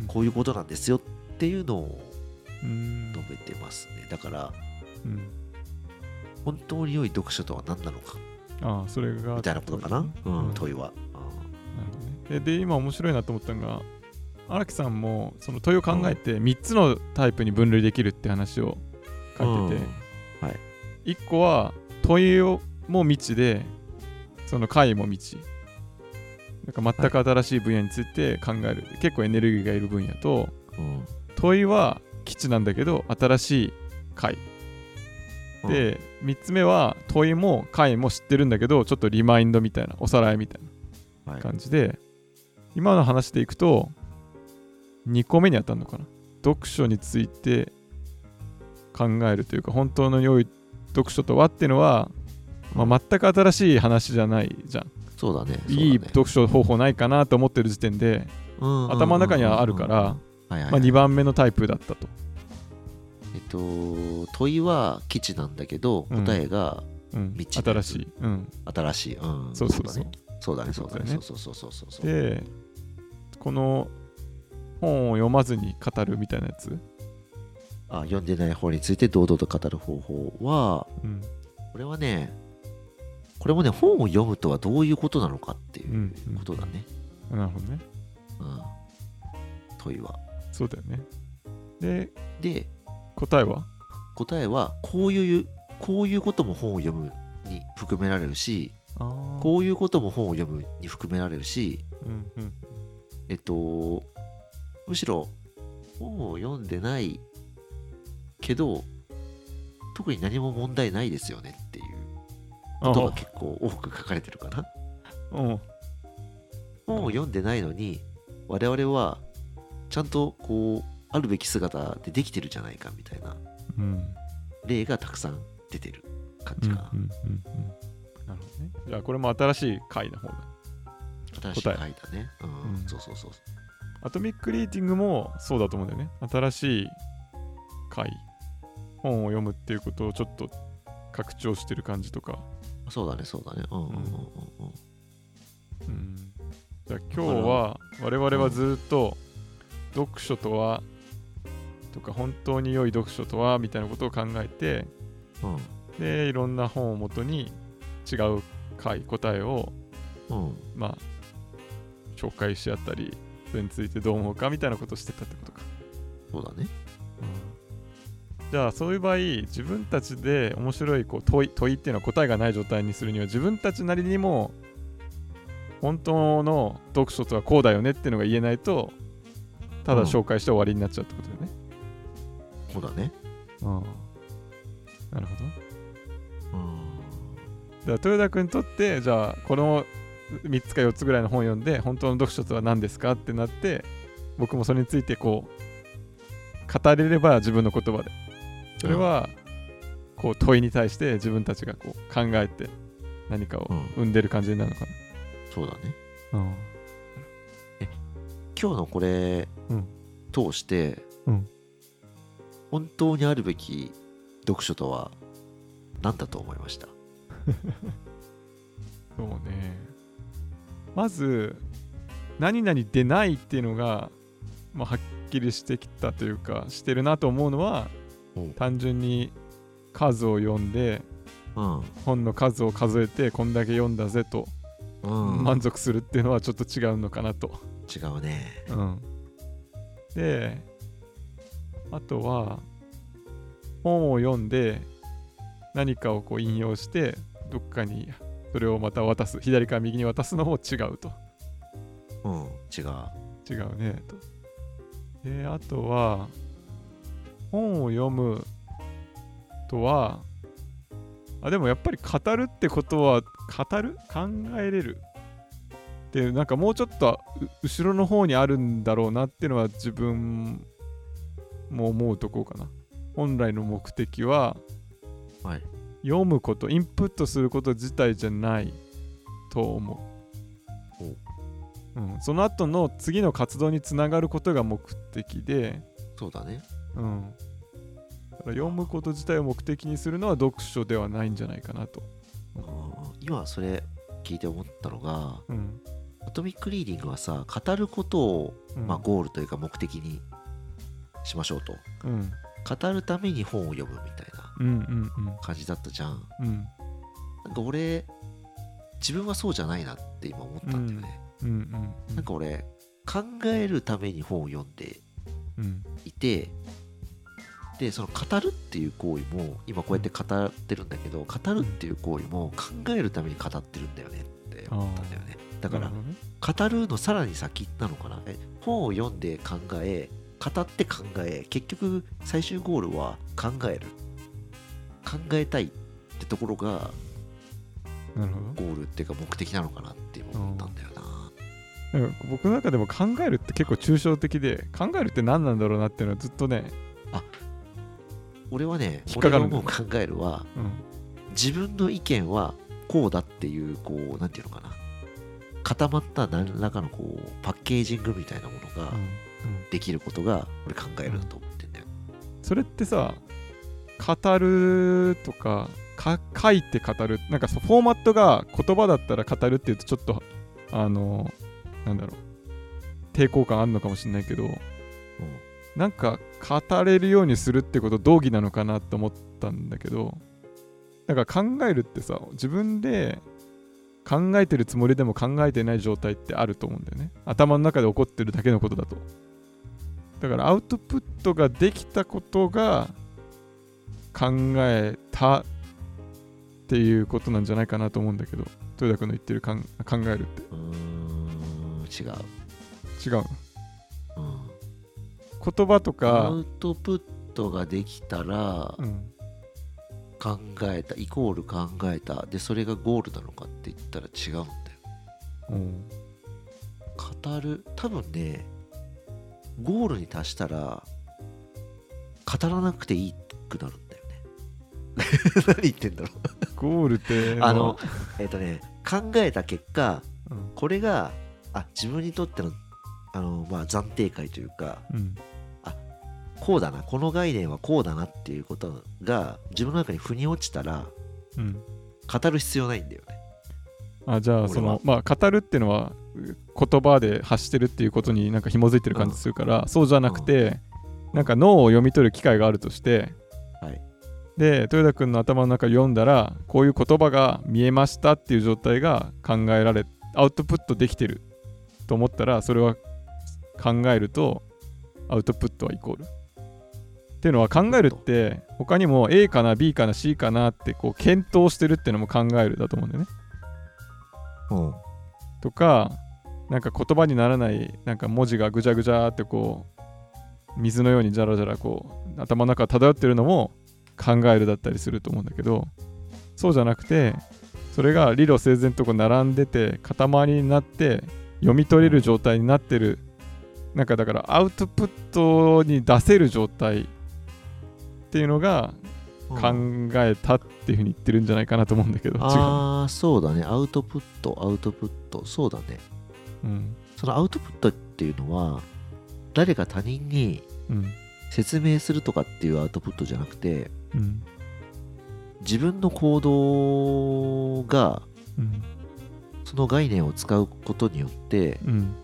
こういうことなんですよっていうのをうん。述べてますね。だからうん本当に良い読書とは何なのか？ああそれがみたいなことかな、うんうん。問いは、あなるほどね。でで今面白いなと思ったのが荒木さんもその問いを考えて3つのタイプに分類できるって話を書いてて、1個は問いをも未知でその解も未知なんか全く新しい分野について考える、結構エネルギーがいる分野とうん。うん問いは基地なんだけど新しい解うんで3つ目は問いも解も知ってるんだけどちょっとリマインドみたいなおさらいみたいなはい。感じで今の話でいくと2個目に当たるのかな。読書について考えるというか本当の良い読書とはっていうのは、まあ、全く新しい話じゃないじゃん、そうだね。いい読書方法ないかなと思ってる時点で、うん頭の中にはあるから、はいはいはい。まあ、2番目のタイプだったと、と問いは基地なんだけどうん。答えがうん、未知なやつ新しい、うん、新しい、うん、そうそうそう。そうだね。そうだね。そうそうそうそうそう。でこの本を読まずに語るみたいなやつ、あ読んでない方について堂々と語る方法はうん。これはねこれもね本を読むとはどういうことなのかっていううん。うん。ことだね、なるほどね。うん。問いは。そうだよね。でで答えは？答えはこういうこういうことも本を読むに含められるしこういうことも本を読むに含められるしうんうんえっとむしろ本を読んでないけど特に何も問題ないですよねっていうことが結構多く書かれてるかな。うん。本を読んでないのに我々はちゃんとこうあるべき姿でできてるじゃないかみたいなうん。例がたくさん出てる感じかな、うんうんうんうん。なるほどね。じゃあこれも新しい回の方だ。新しい回だね、うんうん。そうそうそうアトミックリーティングもそうだと思うんだよね。新しい回本を読むっていうことをちょっと拡張してる感じとか。そうだねそうだね。うんうんうんうんうん。うん。じゃあ今日は我々はずっと読書とはとか本当に良い読書とはみたいなことを考えてうん。でいろんな本をもとに違う回答えをうん。まあ紹介し合ったりそれについてどう思うかみたいなことをしてたってことか、そうだね。じゃあそういう場合自分たちで面白いこう問い問いっていうのは答えがない状態にするには自分たちなりにも本当の読書とはこうだよねっていうのが言えないとただ紹介して終わりになっちゃうってことだよね、そうだね。うん。なるほど。うん。じゃあ豊田君にとってじゃあこの3つか4つぐらいの本を読んで本当の読書とは何ですかってなって僕もそれについてこう語れれば自分の言葉で。それはこう問いに対して自分たちがこう考えて何かをうん。生んでる感じになるのかそうだね。な、うん。今日のこれ、うん。通して、うん本当にあるべき読書とは何だと思いました？そうね。まず何々でないっていうのが、まあ、はっきりしてきたというかしてるなと思うのはう。ん単純に数を読んでうん。本の数を数えてこんだけ読んだぜとうん。満足するっていうのはちょっと違うのかなと。違うね。うん、であとは本を読んで何かをこう引用してどっかにそれをまた渡す。左から右に渡すのも違うと。うん違う。違うねと。であとは本を読むとはあでもやっぱり語るってことは語る？考えれる？ってなんかもうちょっとう後ろの方にあるんだろうなっていうのは自分も思うとこかな。本来の目的ははい。読むことインプットすること自体じゃないと思う、う。ん、その後の次の活動につながることが目的で、そうだね。うん、だから読むこと自体を目的にするのは読書ではないんじゃないかなと、うん今それ聞いて思ったのがうん。アトミックリーディングはさ語ることを、うん。まあ、ゴールというか目的にしましょうと。うん。語るために本を読むみたいなうんうん感じだったじゃん。うん。うんなんか俺自分はそうじゃないなって今思ったんだよね、うんうんなんか俺考えるために本を読んでうん。いてでその語るっていう行為も今こうやって語ってるんだけど語るっていう行為も考えるために語ってるんだよねって思ったんだよね。だから語るのさらに先なのかな？え本を読んで考え語って考え結局最終ゴールは考える。考えたいってところがゴールっていうか目的なのかなって今思ったんだよな、なんか僕の中でも考えるって結構抽象的で考えるって何なんだろうなっていうのはずっとね、俺はね引っかかる俺が思う考えるはうん、自分の意見はこうだっていうこうなんていうのかな。固まった何らかのこうパッケージングみたいなものがうんうんできることが俺考えると思ってんだよ、それってさ語るとかか書いて語るなんかフォーマットが言葉だったら語るっていうとちょっとあのなんだろう抵抗感あるのかもしれないけどなんか語れるようにするってこと同義なのかなと思ったんだけどなんか考えるってさ自分で考えてるつもりでも考えてない状態ってあると思うんだよね。頭の中で起こってるだけのことだとだからアウトプットができたことが考えたっていうことなんじゃないかなと思うんだけど豊田君の言ってるかん考えるって。うーん違う、違うの？うん、言葉とアか、ウトプットができたらうん、考えたイコール考えた。でそれがゴールなのかって言ったら違うんだよ。うん。語る？多分ねゴールに達したら語らなくていいくなるんだよね。何言ってんだろう。ゴールってあのえっ、とね考えた結果うん。これがあ自分にとってのあの、まあ、暫定解というかうん。こうだなこの概念はこうだなっていうことが自分の中に腑に落ちたらうん。語る必要ないんだよね。あじゃあそのまあ語るっていうのは言葉で発してるっていうことになんか紐づいてる感じするから、そうじゃなくて、なんか脳を読み取る機会があるとして、はい。で豊田君の頭の中読んだらこういう言葉が見えましたっていう状態が考えられアウトプットできてると思ったらそれは考えるとアウトプットはイコール。っていうのは考えるって他にも A かな B かな C かなってこう検討してるっていうのも考えるだと思うんだよね。うん。とかなんか言葉にならないなんか文字がぐちゃぐちゃってこう水のようにじゃらじゃらこう頭の中漂ってるのも考えるだったりすると思うんだけどそうじゃなくてそれが理路整然とこう並んでて塊になって読み取れる状態になってる。なんかだからアウトプットに出せる状態っていうのが考えたっていうふうに言ってるんじゃないかなと思うんだけど違う、ああそうだね。アウトプットアウトプット。そうだねうん。そのアウトプットっていうのは誰か他人にうん。説明するとかっていうアウトプットじゃなくてうん。自分の行動がうん。その概念を使うことによって、うん。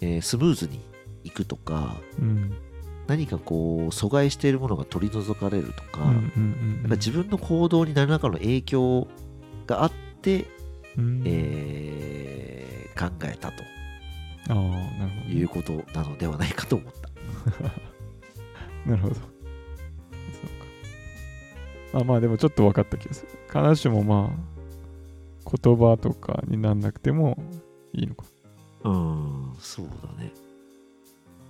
えースムーズにいくとかうん。何かこう阻害しているものが取り除かれるとか,、自分の行動に何らかの影響があって、うん。えー考えたとああなるほどね。いうことなのではないかと思った。なるほど。そうか。あまあでもちょっと分かった気がする。必ずしもまあ言葉とかになんなくてもいいのか。うんそうだね。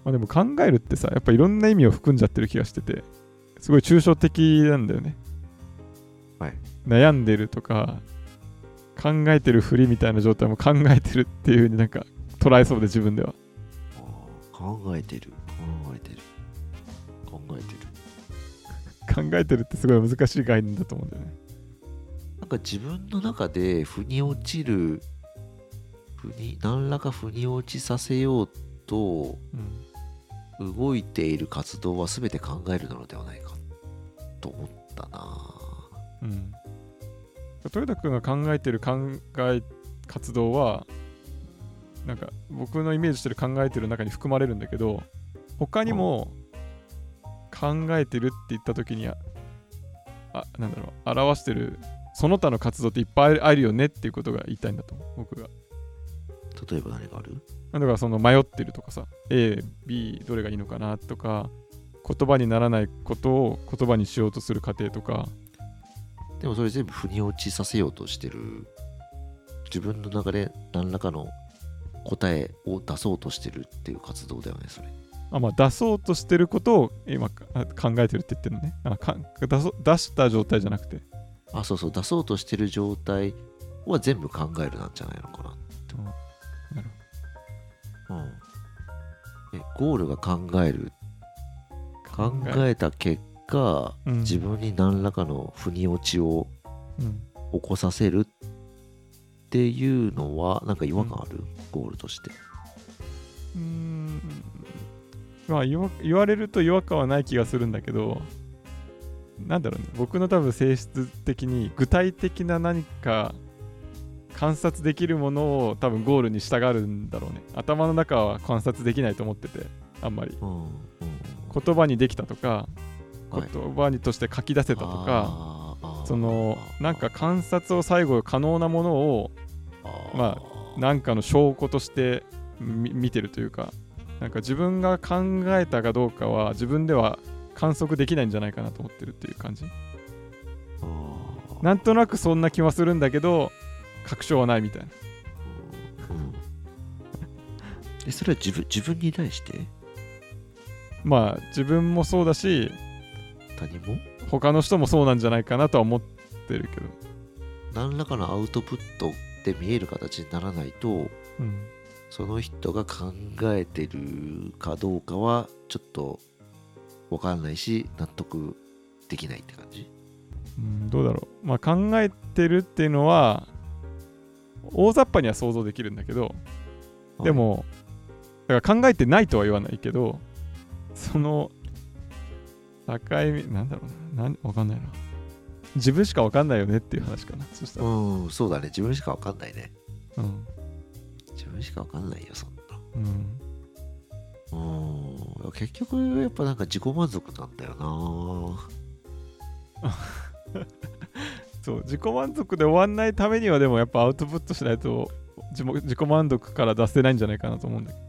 まあでも考えるってさやっぱいろんな意味を含んじゃってる気がしててすごい抽象的なんだよね。はい。悩んでるとか考えてるふりみたいな状態も考えてるっていう風になんか捉えそうで自分では。考えてる。考えてる。考えてる。考えてるってすごい難しい概念だと思うんだよね。なんか自分の中で腑に落ちる腑に何らか腑に落ちさせようとうん動いている活動は全て考えるのではないかと思ったな。うん、豊田君が考えてる考え活動はなんか僕のイメージしてる考えてる中に含まれるんだけど他にも考えてるって言った時にああなんだろう表してるその他の活動っていっぱいあるよねっていうことが言いたいんだと思う僕が。例えば何がある？だからその迷ってるとかさ A、B どれがいいのかなとか言葉にならないことを言葉にしようとする過程とか。でもそれ全部腑に落ちさせようとしてる。自分の中で何らかの答えを出そうとしてるっていう活動だよねそれ。あまあ、出そうとしてることを今考えてるって言ってるのね。あか出そ出した状態じゃなくて。あそうそう出そうとしてる状態は全部考えるなんじゃないのかななるうん。えゴールが考える考えた結果、うん。自分に何らかの腑に落ちをうん。起こさせるっていうのはなんか違和感ある、ゴールとして。うーん。まあ言われると違和感はない気がするんだけどなんだろうね。僕の多分性質的に具体的な何か観察できるものを多分ゴールに従うんだろうね。頭の中は観察できないと思っててあんまり。うんうん。言葉にできたとかはい。言葉にとして書き出せたとか、そのなんか観察を最後可能なものをまなんかの証拠としてみ見てるというかなんか自分が考えたかどうかは自分では観測できないんじゃないかなと思ってるっていう感じ。なんとなくそんな気はするんだけど確証はないみたいな。うん。えそれは自分自分に対して？まあ自分もそうだし他人も？他の人もそうなんじゃないかなとは思ってるけど。何らかのアウトプットで見える形にならないとうん。その人が考えてるかどうかはちょっと分かんないし納得できないって感じ？うんどうだろう。まあ考えてるっていうのは大雑把には想像できるんだけどでもだから考えてないとは言わないけどその境目なんだろうななんわかんないな。自分しかわかんないよねっていう話かな。そしたら、うんそうだね。自分しか分かんないね。うん、自分分しかわかんないよそんな。うん。うん。結局やっぱなんか自己満足なんだよな。そう自己満足で終わんないためにはでもやっぱアウトプットしないと自も自己満足から出せないんじゃないかなと思うんだけど。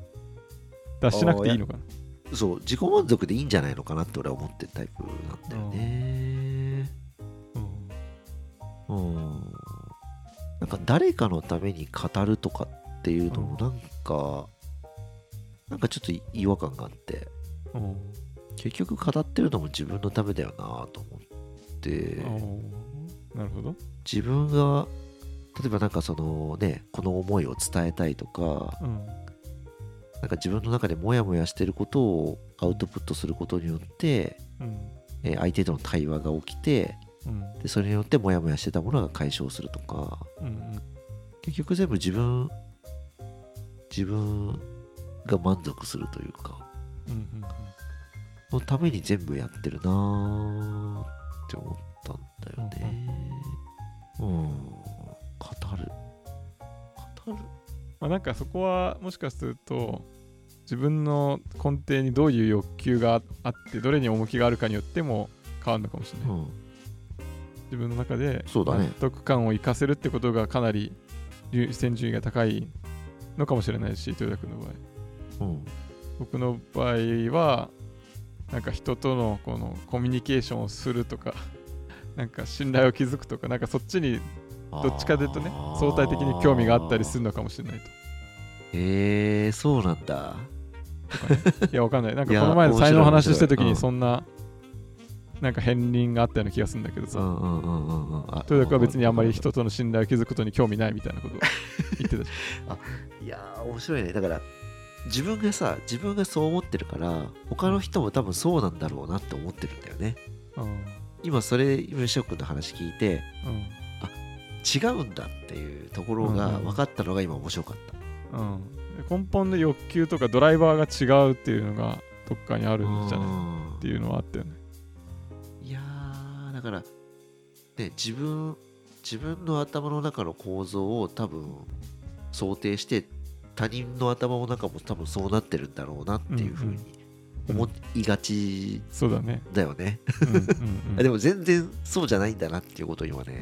出しなくていいのかなそう自己満足でいいんじゃないのかなって俺は思ってるタイプなんだよね。うん。なんか誰かのために語るとかっていうのもなんか、なんかちょっと違和感があって。うん。うん結局語ってるのも自分のためだよなと思って。なるほど。自分が例えばなんかそのねこの思いを伝えたいとかうんなんか自分の中でモヤモヤしてることをアウトプットすることによって、うん。えー相手との対話が起きてうん。でそれによってモヤモヤしてたものが解消するとか。うん結局全部自分自分が満足するというか。うんうんのために全部やってるなーって思ったんだよね。うん。語る。語るまあ、なんかそこはもしかすると自分の根底にどういう欲求があってどれに重きがあるかによっても変わるのかもしれない、うん。自分の中で納得感を生かせるってことがかなり優先順位が高いのかもしれないし豊田君の場合。うん。僕の場合はなんか人とのこのコミュニケーションをするとか なんか信頼を築くとかなんかそっちにどっちかというとね相対的に興味があったりするのかもしれないと。えー、そうなんだ。とかね。いやわかんない。なんかこの前の才能の話した時に面白い。面白いそんななんか片鱗があったような気がするんだけどさ。うんうんうんうんうん。あ豊田君は別にあんまり人との信頼を築くことに興味ないみたいなことを言ってたし いやー面白いね。だから自分がさ自分がそう思ってるから他の人も多分そうなんだろうなって思ってるんだよね。うん。今それ吉尾君の話聞いてうん違うんだっていうところがうんうん。分かったのが今面白かった、うん、根本の欲求とかドライバーが違うっていうのがどっかにあるんじゃない？うん。っていうのはあったよね。いやーだからね自分自分の頭の中の構造を多分想定して他人の頭の中も多分そうなってるんだろうなっていうふうに思いがちそうだね。だよね、でも全然そうじゃないんだなっていうことを今ね、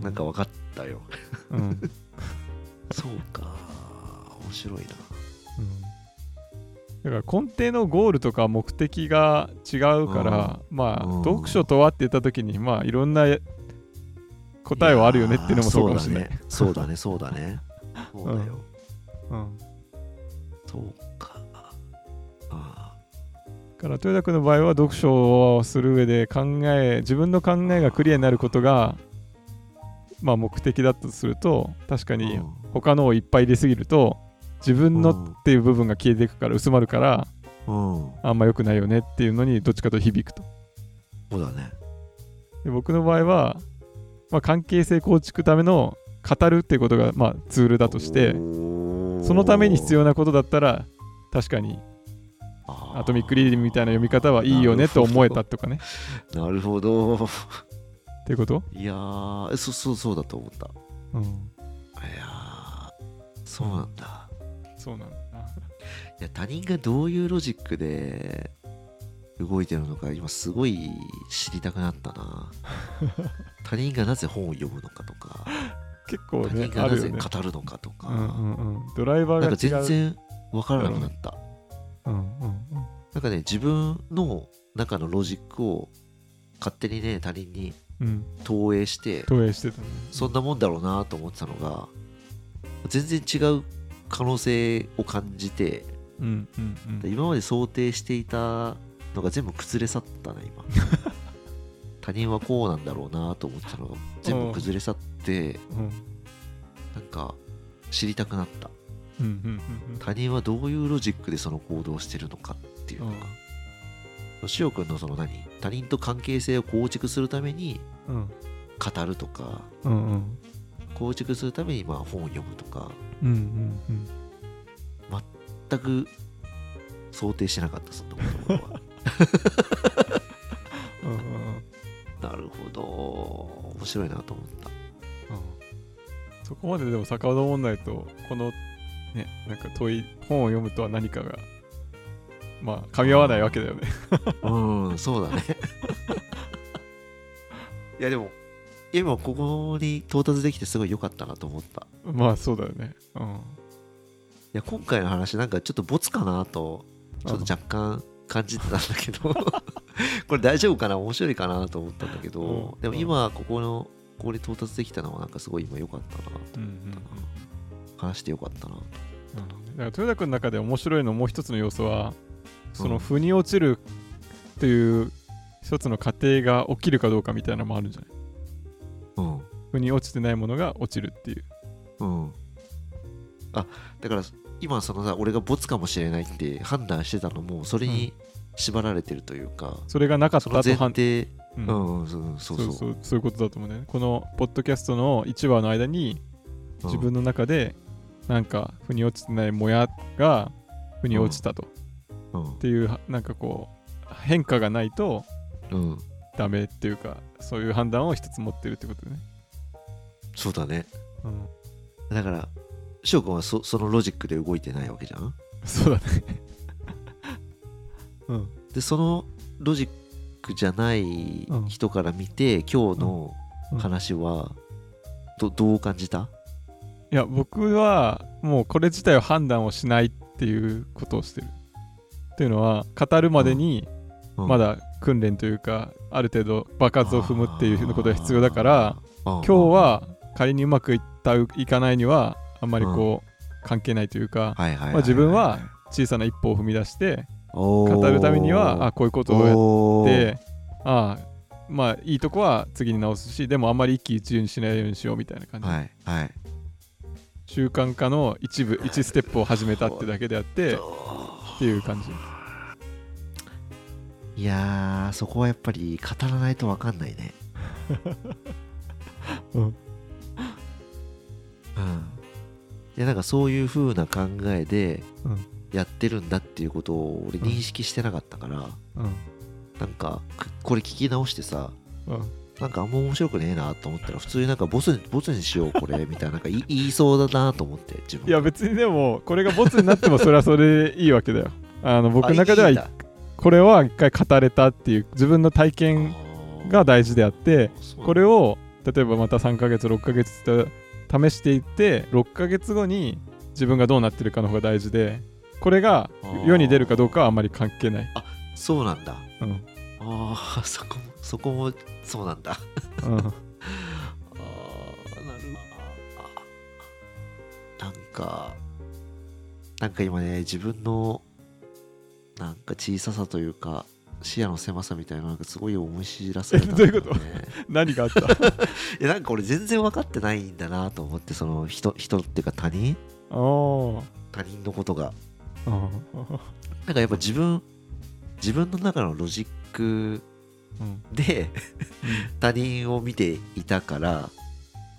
うなんか分かったよ。うん、そうか面白いな。だから根底のゴールとか目的が違うから、まあ、うん。読書とはって言った時にまあいろんな答えはあるよねっていうのもそうかもしれない。そうだね。そうだねそうだね。そうだよ、うん。そうから豊田君の場合は読書をする上で考え自分の考えがクリアになることがまあ目的だとすると確かあに他のをいっぱい入れすぎると自分のっていう部分が消えていくから薄まるからあんま良くないよねっていうのにどっちかと響くと。そうだね。で僕の場合は、まあ、関係性構築ための語るっていうことがまあツールだとしてそのために必要なことだったら確かにアトミックリーディングみたいな読み方はいいよねと思えたとかね。なるほど。っていうこと、いやーそそうそうだと思った。うん、いやーそうなんだ、そうなんだな。いや他人がどういうロジックで動いてるのか今すごい知りたくなったな。他人がなぜ本を読むのかとか。他結構ね人がなぜ語るのかとか、うんうんうん。ドライバーが全然わからなくなった、うんうんうん。なんかね自分の中のロジックを勝手にね他人にうん。投影して投影してたね。そんなもんだろうなと思ってたのが全然違う可能性を感じてうんうんうん。今まで想定していたのが全部崩れ去ったね今。他人はこうなんだろうなと思ってたのが全部崩れ去ってうん。なんか知りたくなった。うんうんうん他人はどういうロジックでその行動をしてるのかっていうのが。しおくんのその何？他人と関係性を構築するためにうん。語るとか。うんうん。構築するためにまあ本を読むとか。うんうんうん。全く想定してなかったそんなことは。うんうんうん。なるほど。面白いなと思った。そこまででも遡らないとこのねなんか問い本を読むとは何かがまあ噛み合わないわけだよね。うんそうだね。いやでも今ここに到達できてすごい良かったなと思った。いまあそうだよね。うん。や今回の話なんかちょっとボツかなとちょっと若干感じてたんだけど これ大丈夫かな面白いかなと思ったんだけど、うん。でも今ここのここに到達できたのはなんかすごい今良かったなとうんうんうん話して良かったな。とうんだから豊田君の中で面白いのもう一つの要素はそうん。の腑に落ちるっていう一つの過程が起きるかどうかみたいなのもあるんじゃない？うん。腑に落ちてないものが落ちるっていう。うん。あだから今そのさ俺がボツかもしれないって判断してたのもそれに縛られてるというか、それがなかっその前たと判提ううんん、うん、そうそうそう。そうそうそういうことだと思うね。このポッドキャストの1話の間にうん。自分の中でなんか腑に落ちてないもやが腑に落ちたと、うん。っていうなんかこう変化がないとうん。ダメっていうかそういう判断を一つ持ってるってことね、そうだね。うん、だから翔くんはそそのロジックで動いてないわけじゃん？そうだね。うん。でそのロジックじゃないうん人から見て、今日のうん。話はどどう感じた？いや僕はもうこれ自体を判断をしないっていうことをしてる。っていうのは語るまでにうん。まだ訓練というかある程度爆発を踏むっていうことが必要だから今今日は仮にうまくいったいかないにはあんまりこう関係ないというか自分は小さな一歩を踏み出して語語るためにはあこういうことをやっをてあまあいいとこは次に直すしでもあんまり一喜一憂にしないようにしようみたいな感じ、はいはい習慣化の一部一ステップを始めたってだけであってっていう感じ。いやーそこはやっぱり語らないと分かんないね。うん。うん。いやなんかそういう風な考えでうん。やってるんだっていうことを俺認識してなかったから、うん。なんかくこれ聞き直してさうんなんかあんま面白くねえなと思ったら普通になんかボツにボツにしようこれみたいななんか 言いそうだなと思って自分。いや別にでもこれがボツになってもそれはそれでいいわけだよ。あの僕の中ではこれは一回語れたっていう自分の体験が大事であってこれをを例えばまた3ヶ月6ヶ月と試していって6ヶ月後に自分がどうなってるかの方が大事でこれが世に出るかどうかはあまり関係ない、そうなんだ。うん。ああそこもそこもそうなんだ。うん、ああなるなんかなんか今ね自分のなんか小ささというか視野の狭さみたいななんかすごい思い知らされたんだよね。どういうこと？何があった？いやなんか俺全然分かってないんだなと思ってその人人っていうか他人？他人のことが。あなんかやっぱ自分自分の中のロジックで他人を見ていたから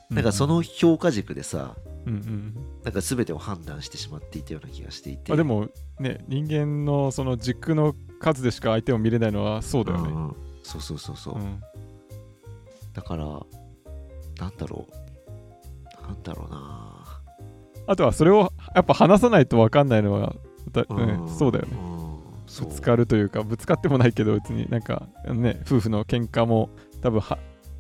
うなんかその評価軸でさうんうんなんか全てを判断してしまっていたような気がしていて。まあでもね人間のその軸の数でしか相手を見れないのはそうだよね、うんうん。そうそうそうそう、うん。だからなんだろう。なんだろうな。あとはそれをやっぱ話さないと分かんないのはだ、うん。ね、そうだよねぶつかるというかぶつかってもないけど別になんかね夫婦の喧嘩も多分は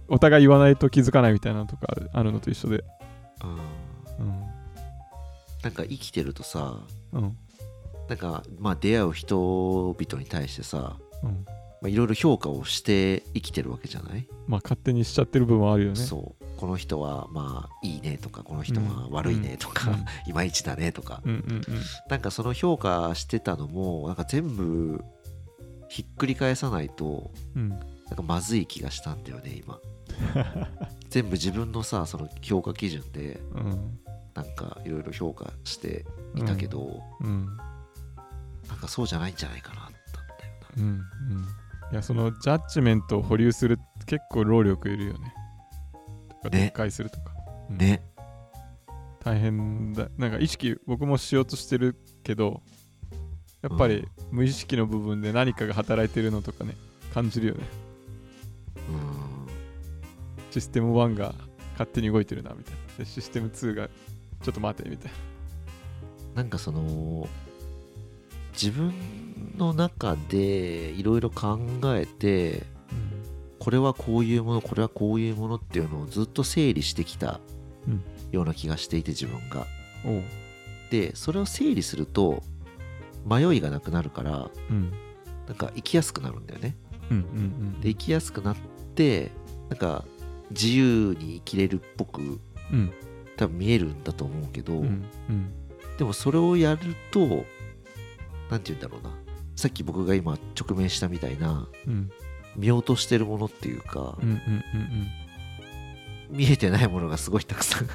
お互い言わないと気づかないみたいなのとかあるあるのと一緒で。うんうん。なんか生きてるとさうん。なんかまあ出会う人々に対してさうん。まあいろいろ評価をして生きてるわけじゃない、まあ勝手にしちゃってる部分はあるよね。そうこの人はまあいいねとかこの人は悪いねとか、うん。いまいちだねとか、うんうんなんかその評価してたのもなんか全部ひっくり返さないとなんかまずい気がしたんだよね今。全部自分のさその評価基準でうん。なんかいろいろ評価していたけど、うん。なんかそうじゃないんじゃないかなったんだよな。うん。うん。いやそのジャッジメントを保留するって結構労力いるよね。とかね。撤回するとか、うん。ね。大変だ。なんか意識僕もしようとしてるけどやっぱり無意識の部分で何かが働いてるのとかね感じるよね。うん。システム1が勝手に動いてるなみたいな。でシステム2がちょっと待てみたいな。んかその自分の中でいろいろ考えてこれはこういうものこれはこういうものっていうのをずっと整理してきたうん。ような気がしていて自分が。おう。でそれを整理すると迷いがなくなるからうん。なんか生きやすくなるんだよね。うんうんで生きやすくなってなんか自由に生きれるっぽくうん。多分見えるんだと思うけど、うんうん。でもそれをやると何て言うんだろうな。さっき僕が今直面したみたいなうん見落としてるものっていうか、うんうんうん見えてないものがすごいたくさん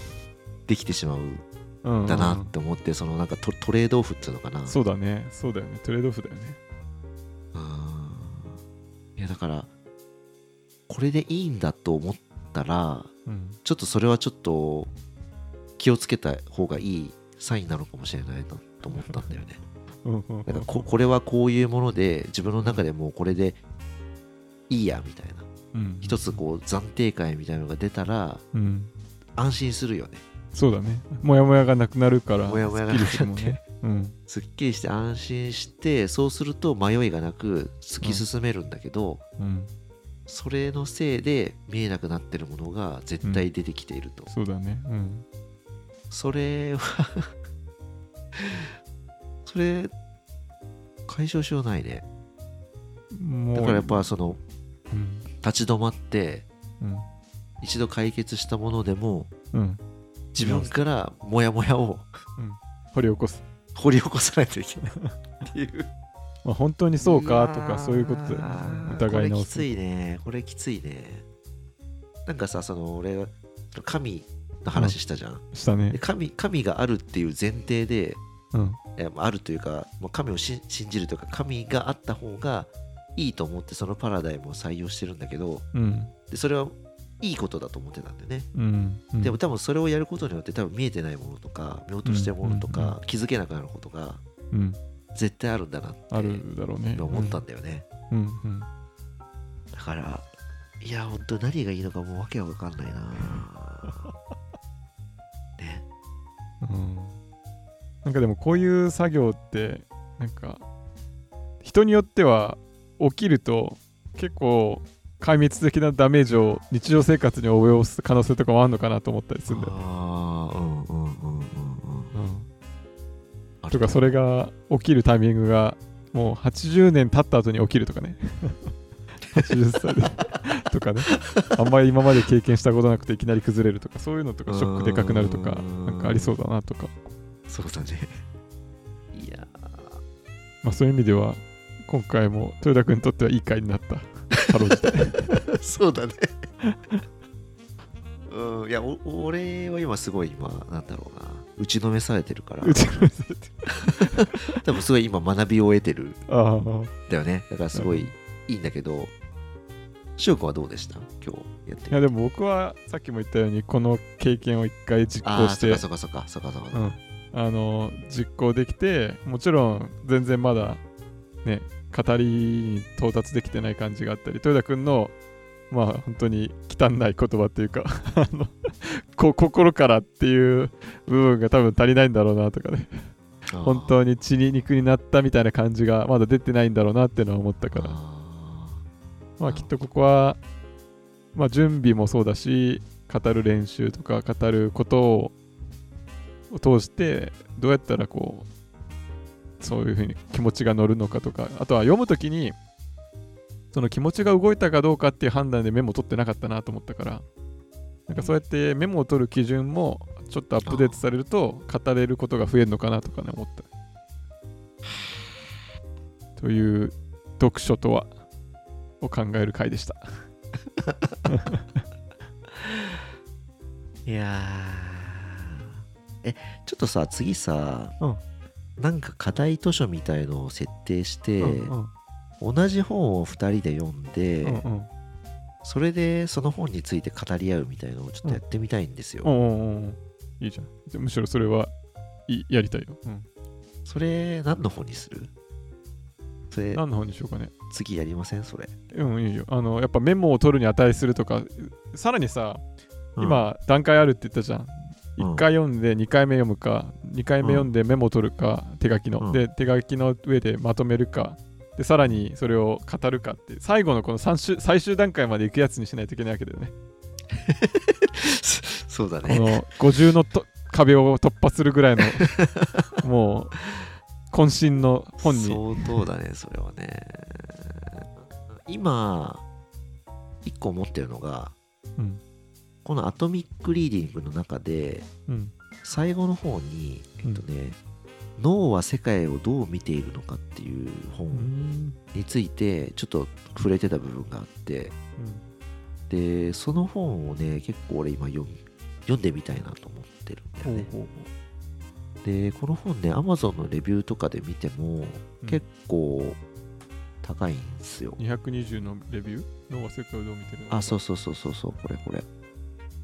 できてしまううんうんんだなって思って、そのなんかトトレードオフっていうのかな。そうだね。そうだよね。トレードオフだよね。うんいやだからこれでいいんだと思ったらうん。ちょっとそれはちょっと気をつけた方がいいサインなのかもしれないなと思ったんだよね。うんうんうん。だからここれはこういうもので自分の中でもうこれでいいやみたいな。うん。一つこう暫定会みたいなのが出たらうん。安心するよね。そうだね。もやもやがなくなるからもやもやがすっきりするもんね。うん。すっきりして安心してそうすると迷いがなく突き進めるんだけど、うん。それのせいで見えなくなってるものが絶対出てきていると、そうだね。うん。それは それ解消しようないね。だからやっぱそのうん立ち止まってうん。一度解決したものでもうん。自分からモヤモヤを掘り起こす。掘り起こさないといけないっていう。まあ本当にそうかとかそういうことで疑い直す。これきついね。これきついね。なんかさその俺神の話したじゃん、したね。で神神があるっていう前提でうん。ああるというかもう神を信信じるというか神があった方がいいと思ってそのパラダイムを採用してるんだけどうん。でそれはいいことだと思ってたんだよね、うん。うん。でも多分それをやることによって多分見えてないものとか見落としてるものとか気づけなくなることがうん。絶対あるんだなってあるだろうね。思ったんだよね、うん。うん。だからいや本当何がいいのかもうわけわかんないな。ね。うん。なんかでもこういう作業ってなんか人によっては起きると結構壊滅的なダメージを日常生活に及ぼす可能性とかもあるのかなと思ったりするんだよね。ああうんうんうんうんうんうん。あるとかそれが起きるタイミングがもう80年経った後に起きるとかね。80歳でとかね。あんまり今まで経験したことなくていきなり崩れるとかそういうのとかショックでかくなるとかうんなんかありそうだなとか。そうだね。いやまあそういう意味では今回も豊田君にとってはいい回になった。かろうじてーそうだね。うんいやお俺は今すごい今なんだろうな。打ちのめされてるから。打ちのめされて 多分すごい今学びを得てる。んああ。だよね。だからすごいいいんだけど翔くんはどうでした？今日やっていやでも僕はさっきも言ったようにこの経験を一回実行して。かそっかそっかそっかそっか。うん、あの実行できてもちろん全然まだね語りに到達できてない感じがあったり豊田君のまあ本当に汚い言葉っていうか あのこ心からっていう部分が多分足りないんだろうなとかね。本当に血に肉になったみたいな感じがまだ出てないんだろうなっていうのは思ったから。あまあきっとここはまあ準備もそうだし語る練習とか語ることをを通してどうやったらこうそういうふうに気持ちが乗るのかとかあとは読むときにその気持ちが動いたかどうかっていう判断でメモ取ってなかったなと思ったからなんかそうやってメモを取る基準もちょっとアップデートされると語れることが増えるのかなとかね思った。という読書とはを考える回でした。ー いやー。えちょっとさ次さ、うんなんか課題図書みたいのを設定して、うんうん同じ本を2人で読んで、うんうんそれでその本について語り合うみたいのをちょっとやってみたいんですよ、うんうんうん。いいじゃん。じゃあむしろそれはいやりたいよ、うん、それ何の本にする？それ何の本にしようかね。次やりません？それ、うんいいよ。あのやっぱメモを取るに値するとかさらにさうん。今段階あるって言ったじゃん1回読んで2回目読むか2回目読んでメモ取るか手書きの、うん。で手書きの上でまとめるか。でさらにそれを語るかって。最後のこの最終最終段階まで行くやつにしないといけないわけだよね。そうだね。この50のと壁を突破するぐらいの もう渾身の本に。相当だねそれはね。今一個思ってるのがうんこのアトミックリーディングの中でうん。最後の方にえっとね、脳は世界をどう見ているのかっていうう本んについてちょっと触れてた部分があってでその本をね結構俺今読んでみたいなと思ってるんだよね。でこの本ね Amazon のレビューとかで見てもうん。結構高いんですよ、う220のレビュー？脳は世界をどう見てるのあそうそうそうそうそうこれこれ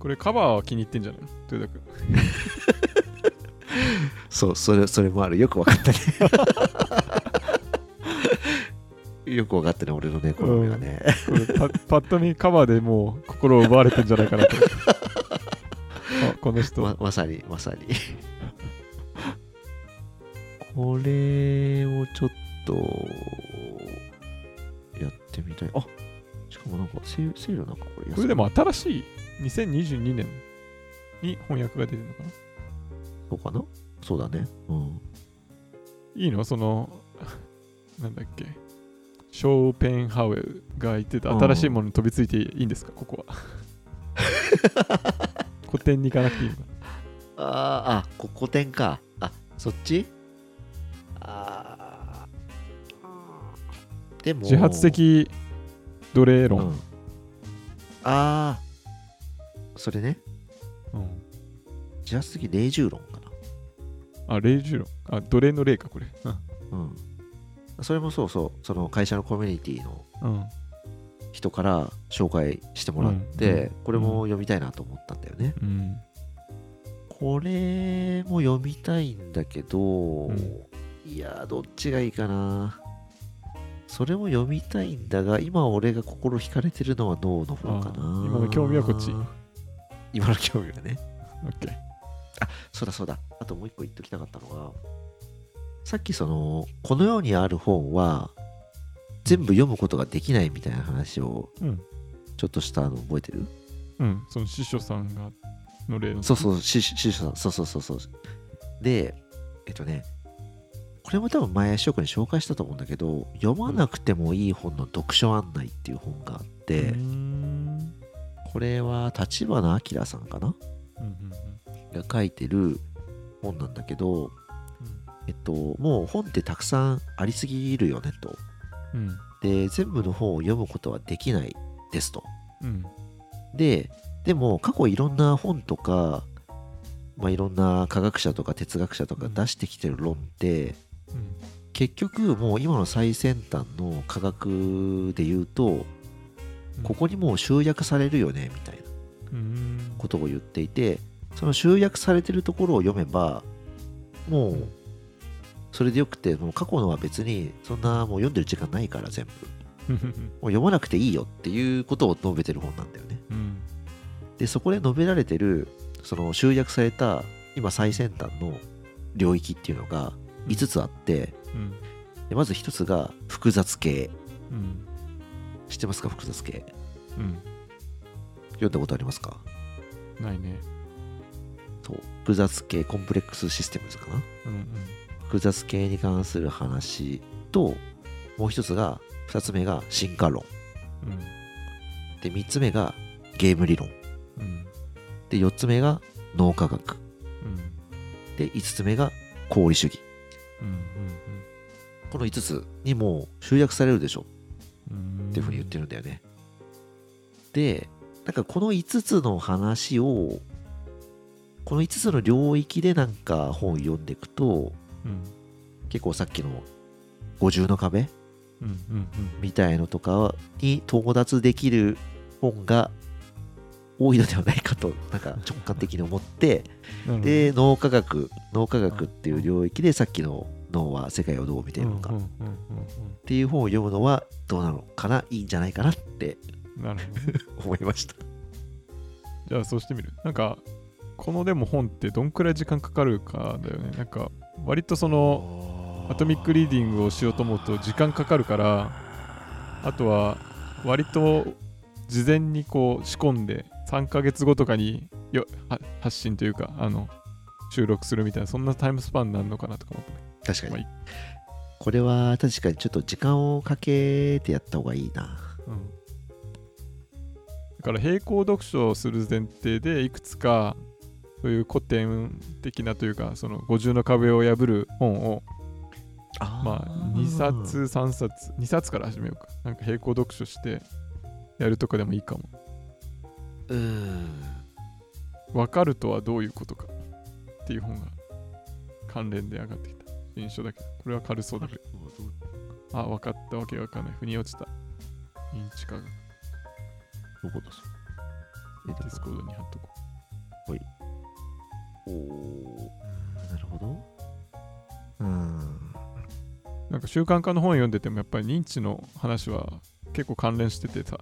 これカバーは気に入ってんじゃないの？豊田君。そうそれそれもある。よくわかったね。よくわかったね俺のね好みがね、これパパッと見カバーでもう心を奪われてんじゃないかなと。あこの人、ままさにまさに。これをちょっとやってみたい。あしかもなんかセールなんかこれこれでも新しい2022年に翻訳が出てるのかな？そうかな？そうだね。うん。いいの？その なんだっけ？ショーペンハウエルが言ってた新しいものに飛びついていいんですか？ここは。古典に行かなくていいのかあーあこ古典か。あそっち？あー。でも。自発的奴隷論、うん、ああそれね。うん。自発的霊獣論かあ霊獣論。あ奴隷の霊かこれ。なうん。それもそうそう。その会社のコミュニティのうん。人から紹介してもらって、うん。うん。これも読みたいなと思ったんだよね、うん。これも読みたいんだけど、ん。いやどっちがいいかな。それも読みたいんだが今俺が心惹かれてるのは脳の方かな。あ今の興味はこっち今の興味はね。オッケーそうだそうだ。あともう一個言っときたかったのがさっきそのこの世にある本は全部読むことができないみたいな話をうん。ちょっとしたの覚えてる？うん。その師匠さんがの例の。そうそう、師匠さん、そうそうそうそう。で、えっとね、これも多分前、翔くんに紹介したと思うんだけど、読まなくてもいい本の読書案内っていう本があって、うーんこれは立花明さんかな？うんうんが書いてる本なんだけど、えっと、もう本ってたくさんありすぎるよねと。うん。うんで、全部の本を読むことはできないですと。うん。で、でも過去いろんな本とか、まあ、いろんな科学者とか哲学者とか出してきてる論って、うん。結局もう今の最先端の科学で言うとここにもう集約されるよねみたいなうん。ことを言っていてその集約されてるところを読めばもうそれでよくてもう過去のは別にそんなもう読んでる時間ないから全部。もう読まなくていいよっていうことを述べてる本なんだよね。うん。でそこで述べられてるその集約された今最先端の領域っていうのが5つあってうん。でまず1つが複雑系うん知ってますか？複雑系うん。読んだことありますか？ないね。そう複雑系コンプレックスシステムズかな？うん複雑系に関する話。ともう一つが2つ目が進化論。うん。で3つ目がゲーム理論。うん。で4つ目が脳科学。うん。で5つ目が功利主義。うんこの5つにもう集約されるでしょ。うんっていうふうに言ってるんだよね。で、なんかこの5つの話を、この5つの領域でなんか本を読んでいくと、うん結構さっきの五重の壁うんうんみたいのとかに到達できる本が多いのではないかと、なんか直感的に思って、うんで、脳科学、脳科学っていう領域でさっきの脳は世界をどう見ているのか。っていう本を読むのはどうなのかな、いいんじゃないかなってうんなるほど。ね思いました。じゃあそうしてみる。なんかこのでも本ってどんくらい時間かかるかだよね。なんか割とそのアトミックリー。ディングをしようと思うと時間かかるからあとは割と事前にこう仕込んで3ヶ月後とかによは発信というかあの収録するみたいなそんなタイムスパンになるのかなとか思って。ね確かに。まあい。いこれは確かにちょっと時間をかけてやった方がいいな。うん、だから並行読書をする前提でいくつかそういう古典的なというかその五重の壁を破る本をまあ2冊3冊2冊から始めようか。なんか並行読書してやるとかでもいいかも。うーん。分かるとはどういうことかっていう本が関連で上がってきた新書だけどこれは軽そうだけど。あ分かったわけがわかんない。腑に落ちた。認知科学どこだそれ？ Discord に貼っとこおおなるほど。うん。うなんか習慣化の本読んでてもやっぱり認知の話は結構関連しててさ。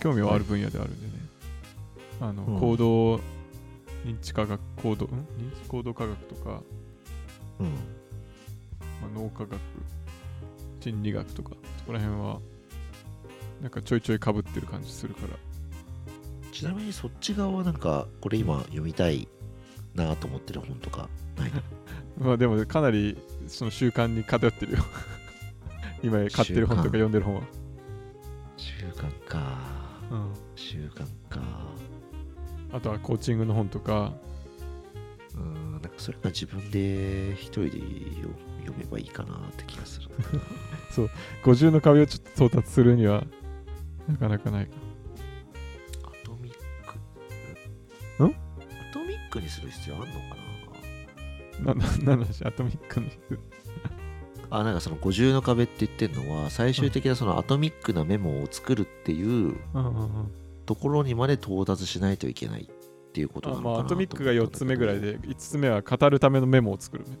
興味はある分野であるんでね、あのうん。行動認知科学行動ん？認知行動科学とか、うんまあ、脳科学心理学とかそこら辺はなんかちょいちょいかぶってる感じするから。ちなみにそっち側はなんかこれ今読みたいなと思ってる本とかない まあでもかなりその習慣に偏ってるよ。今買ってる本とか読んでる本は、習慣か。うん、習慣か。あとはコーチングの本とか。うんなんかそれが自分で一人で読読めばいいかなって気がする。50の壁をちょっと到達するにはなかなかない。かアトミック。ん？アトミックにする必要あんのかな？なな何の話アトミックにあなんかその五重の壁って言ってるのは最終的なそのアトミックなメモを作るっていううん。うんうんところにまで到達しないといけないっていうことなあのかなまあアトミックが4つ目ぐらいでで5つ目は語るためのメモを作るね、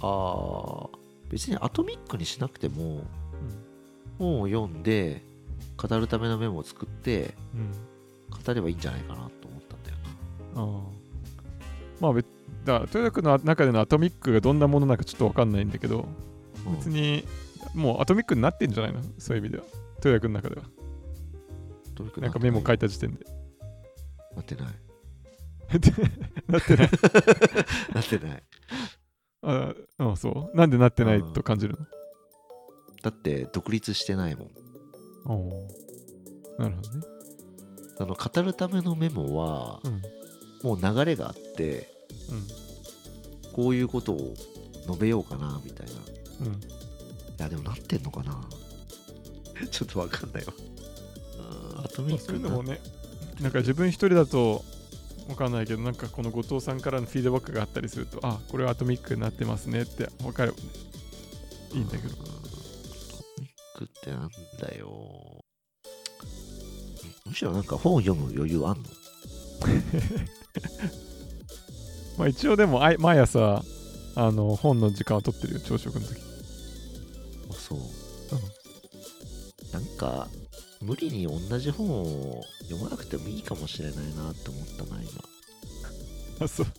ああ別にアトミックにしなくても本を読んで語るためのメモを作ってうん。語ればいいんじゃないかなと思ったんだよな。ああまあ別だ豊田君の中でのアトミックがどんなものなのかちょっと分かんないんだけどうん。別にもうアトミックになってんじゃないの？そういう意味では。豊田君の中では。なんかメモ書いいた時点で。なってない。なってない。なってないああそう？なんでなってないと感じるだって独立してないもん。のおなるほどね。あの語るためのメモはうん。もう流れがあってうん。こういうことを述べようかなみたいな。いうん。やでもなってんのかな？ちょっとわかんないわ。あックなそういうのもねなんか自分一人だと分かんないけどなんかこの後藤さんからのフィードバックがあったりするとあこれはアトミックになってますねって分かる。いいんだけど。うんアトミックってなんだよ。むしろなんか本を読む余裕あんの？まあ一応でもあい毎朝あの本の時間を取ってるよ朝食の時。あそう、なんか無理に同じ本を読まなくてもいいかもしれないなって思ったな今。あそう。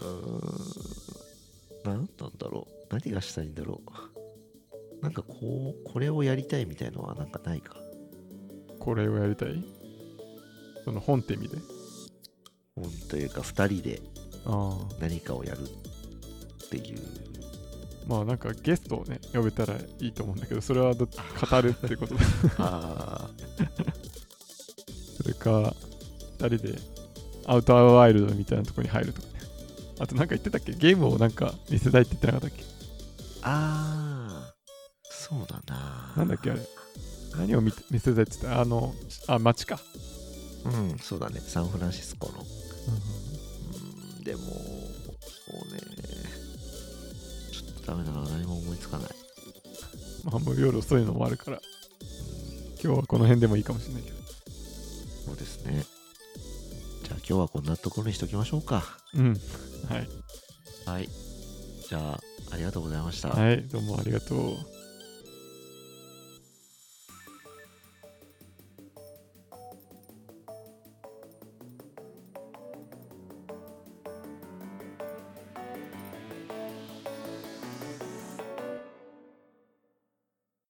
うーん何なんだろう。何がしたいんだろう。なんかこうこれをやりたいみたいのはなんかないか？これをやりたい？その本って意味で？本というか2人でああ。何かをやるっていう。まあなんかゲストをね呼べたらいいと思うんだけどそれはど語るってことで あそれか2人でアウトアワイルドみたいなとこに入るとかね。あとなんか言ってたっけ？ゲームをなんか見せたいって言ってなかったっけ？ーあーそうだな。なんだっけ？あれ。何を見て見せたいって言った？あのあ街か、うんそうだね。サンフランシスコの。うん。でもそうね。ちょっとダメだな。何も思いつかない。まあもう夜遅いのもあるから。今日はこの辺でもいいかもしれないけど。そうですね今日はこんなところにしときましょうか。うん。はい。はい。じゃあありがとうございました、はい。どうもありがとう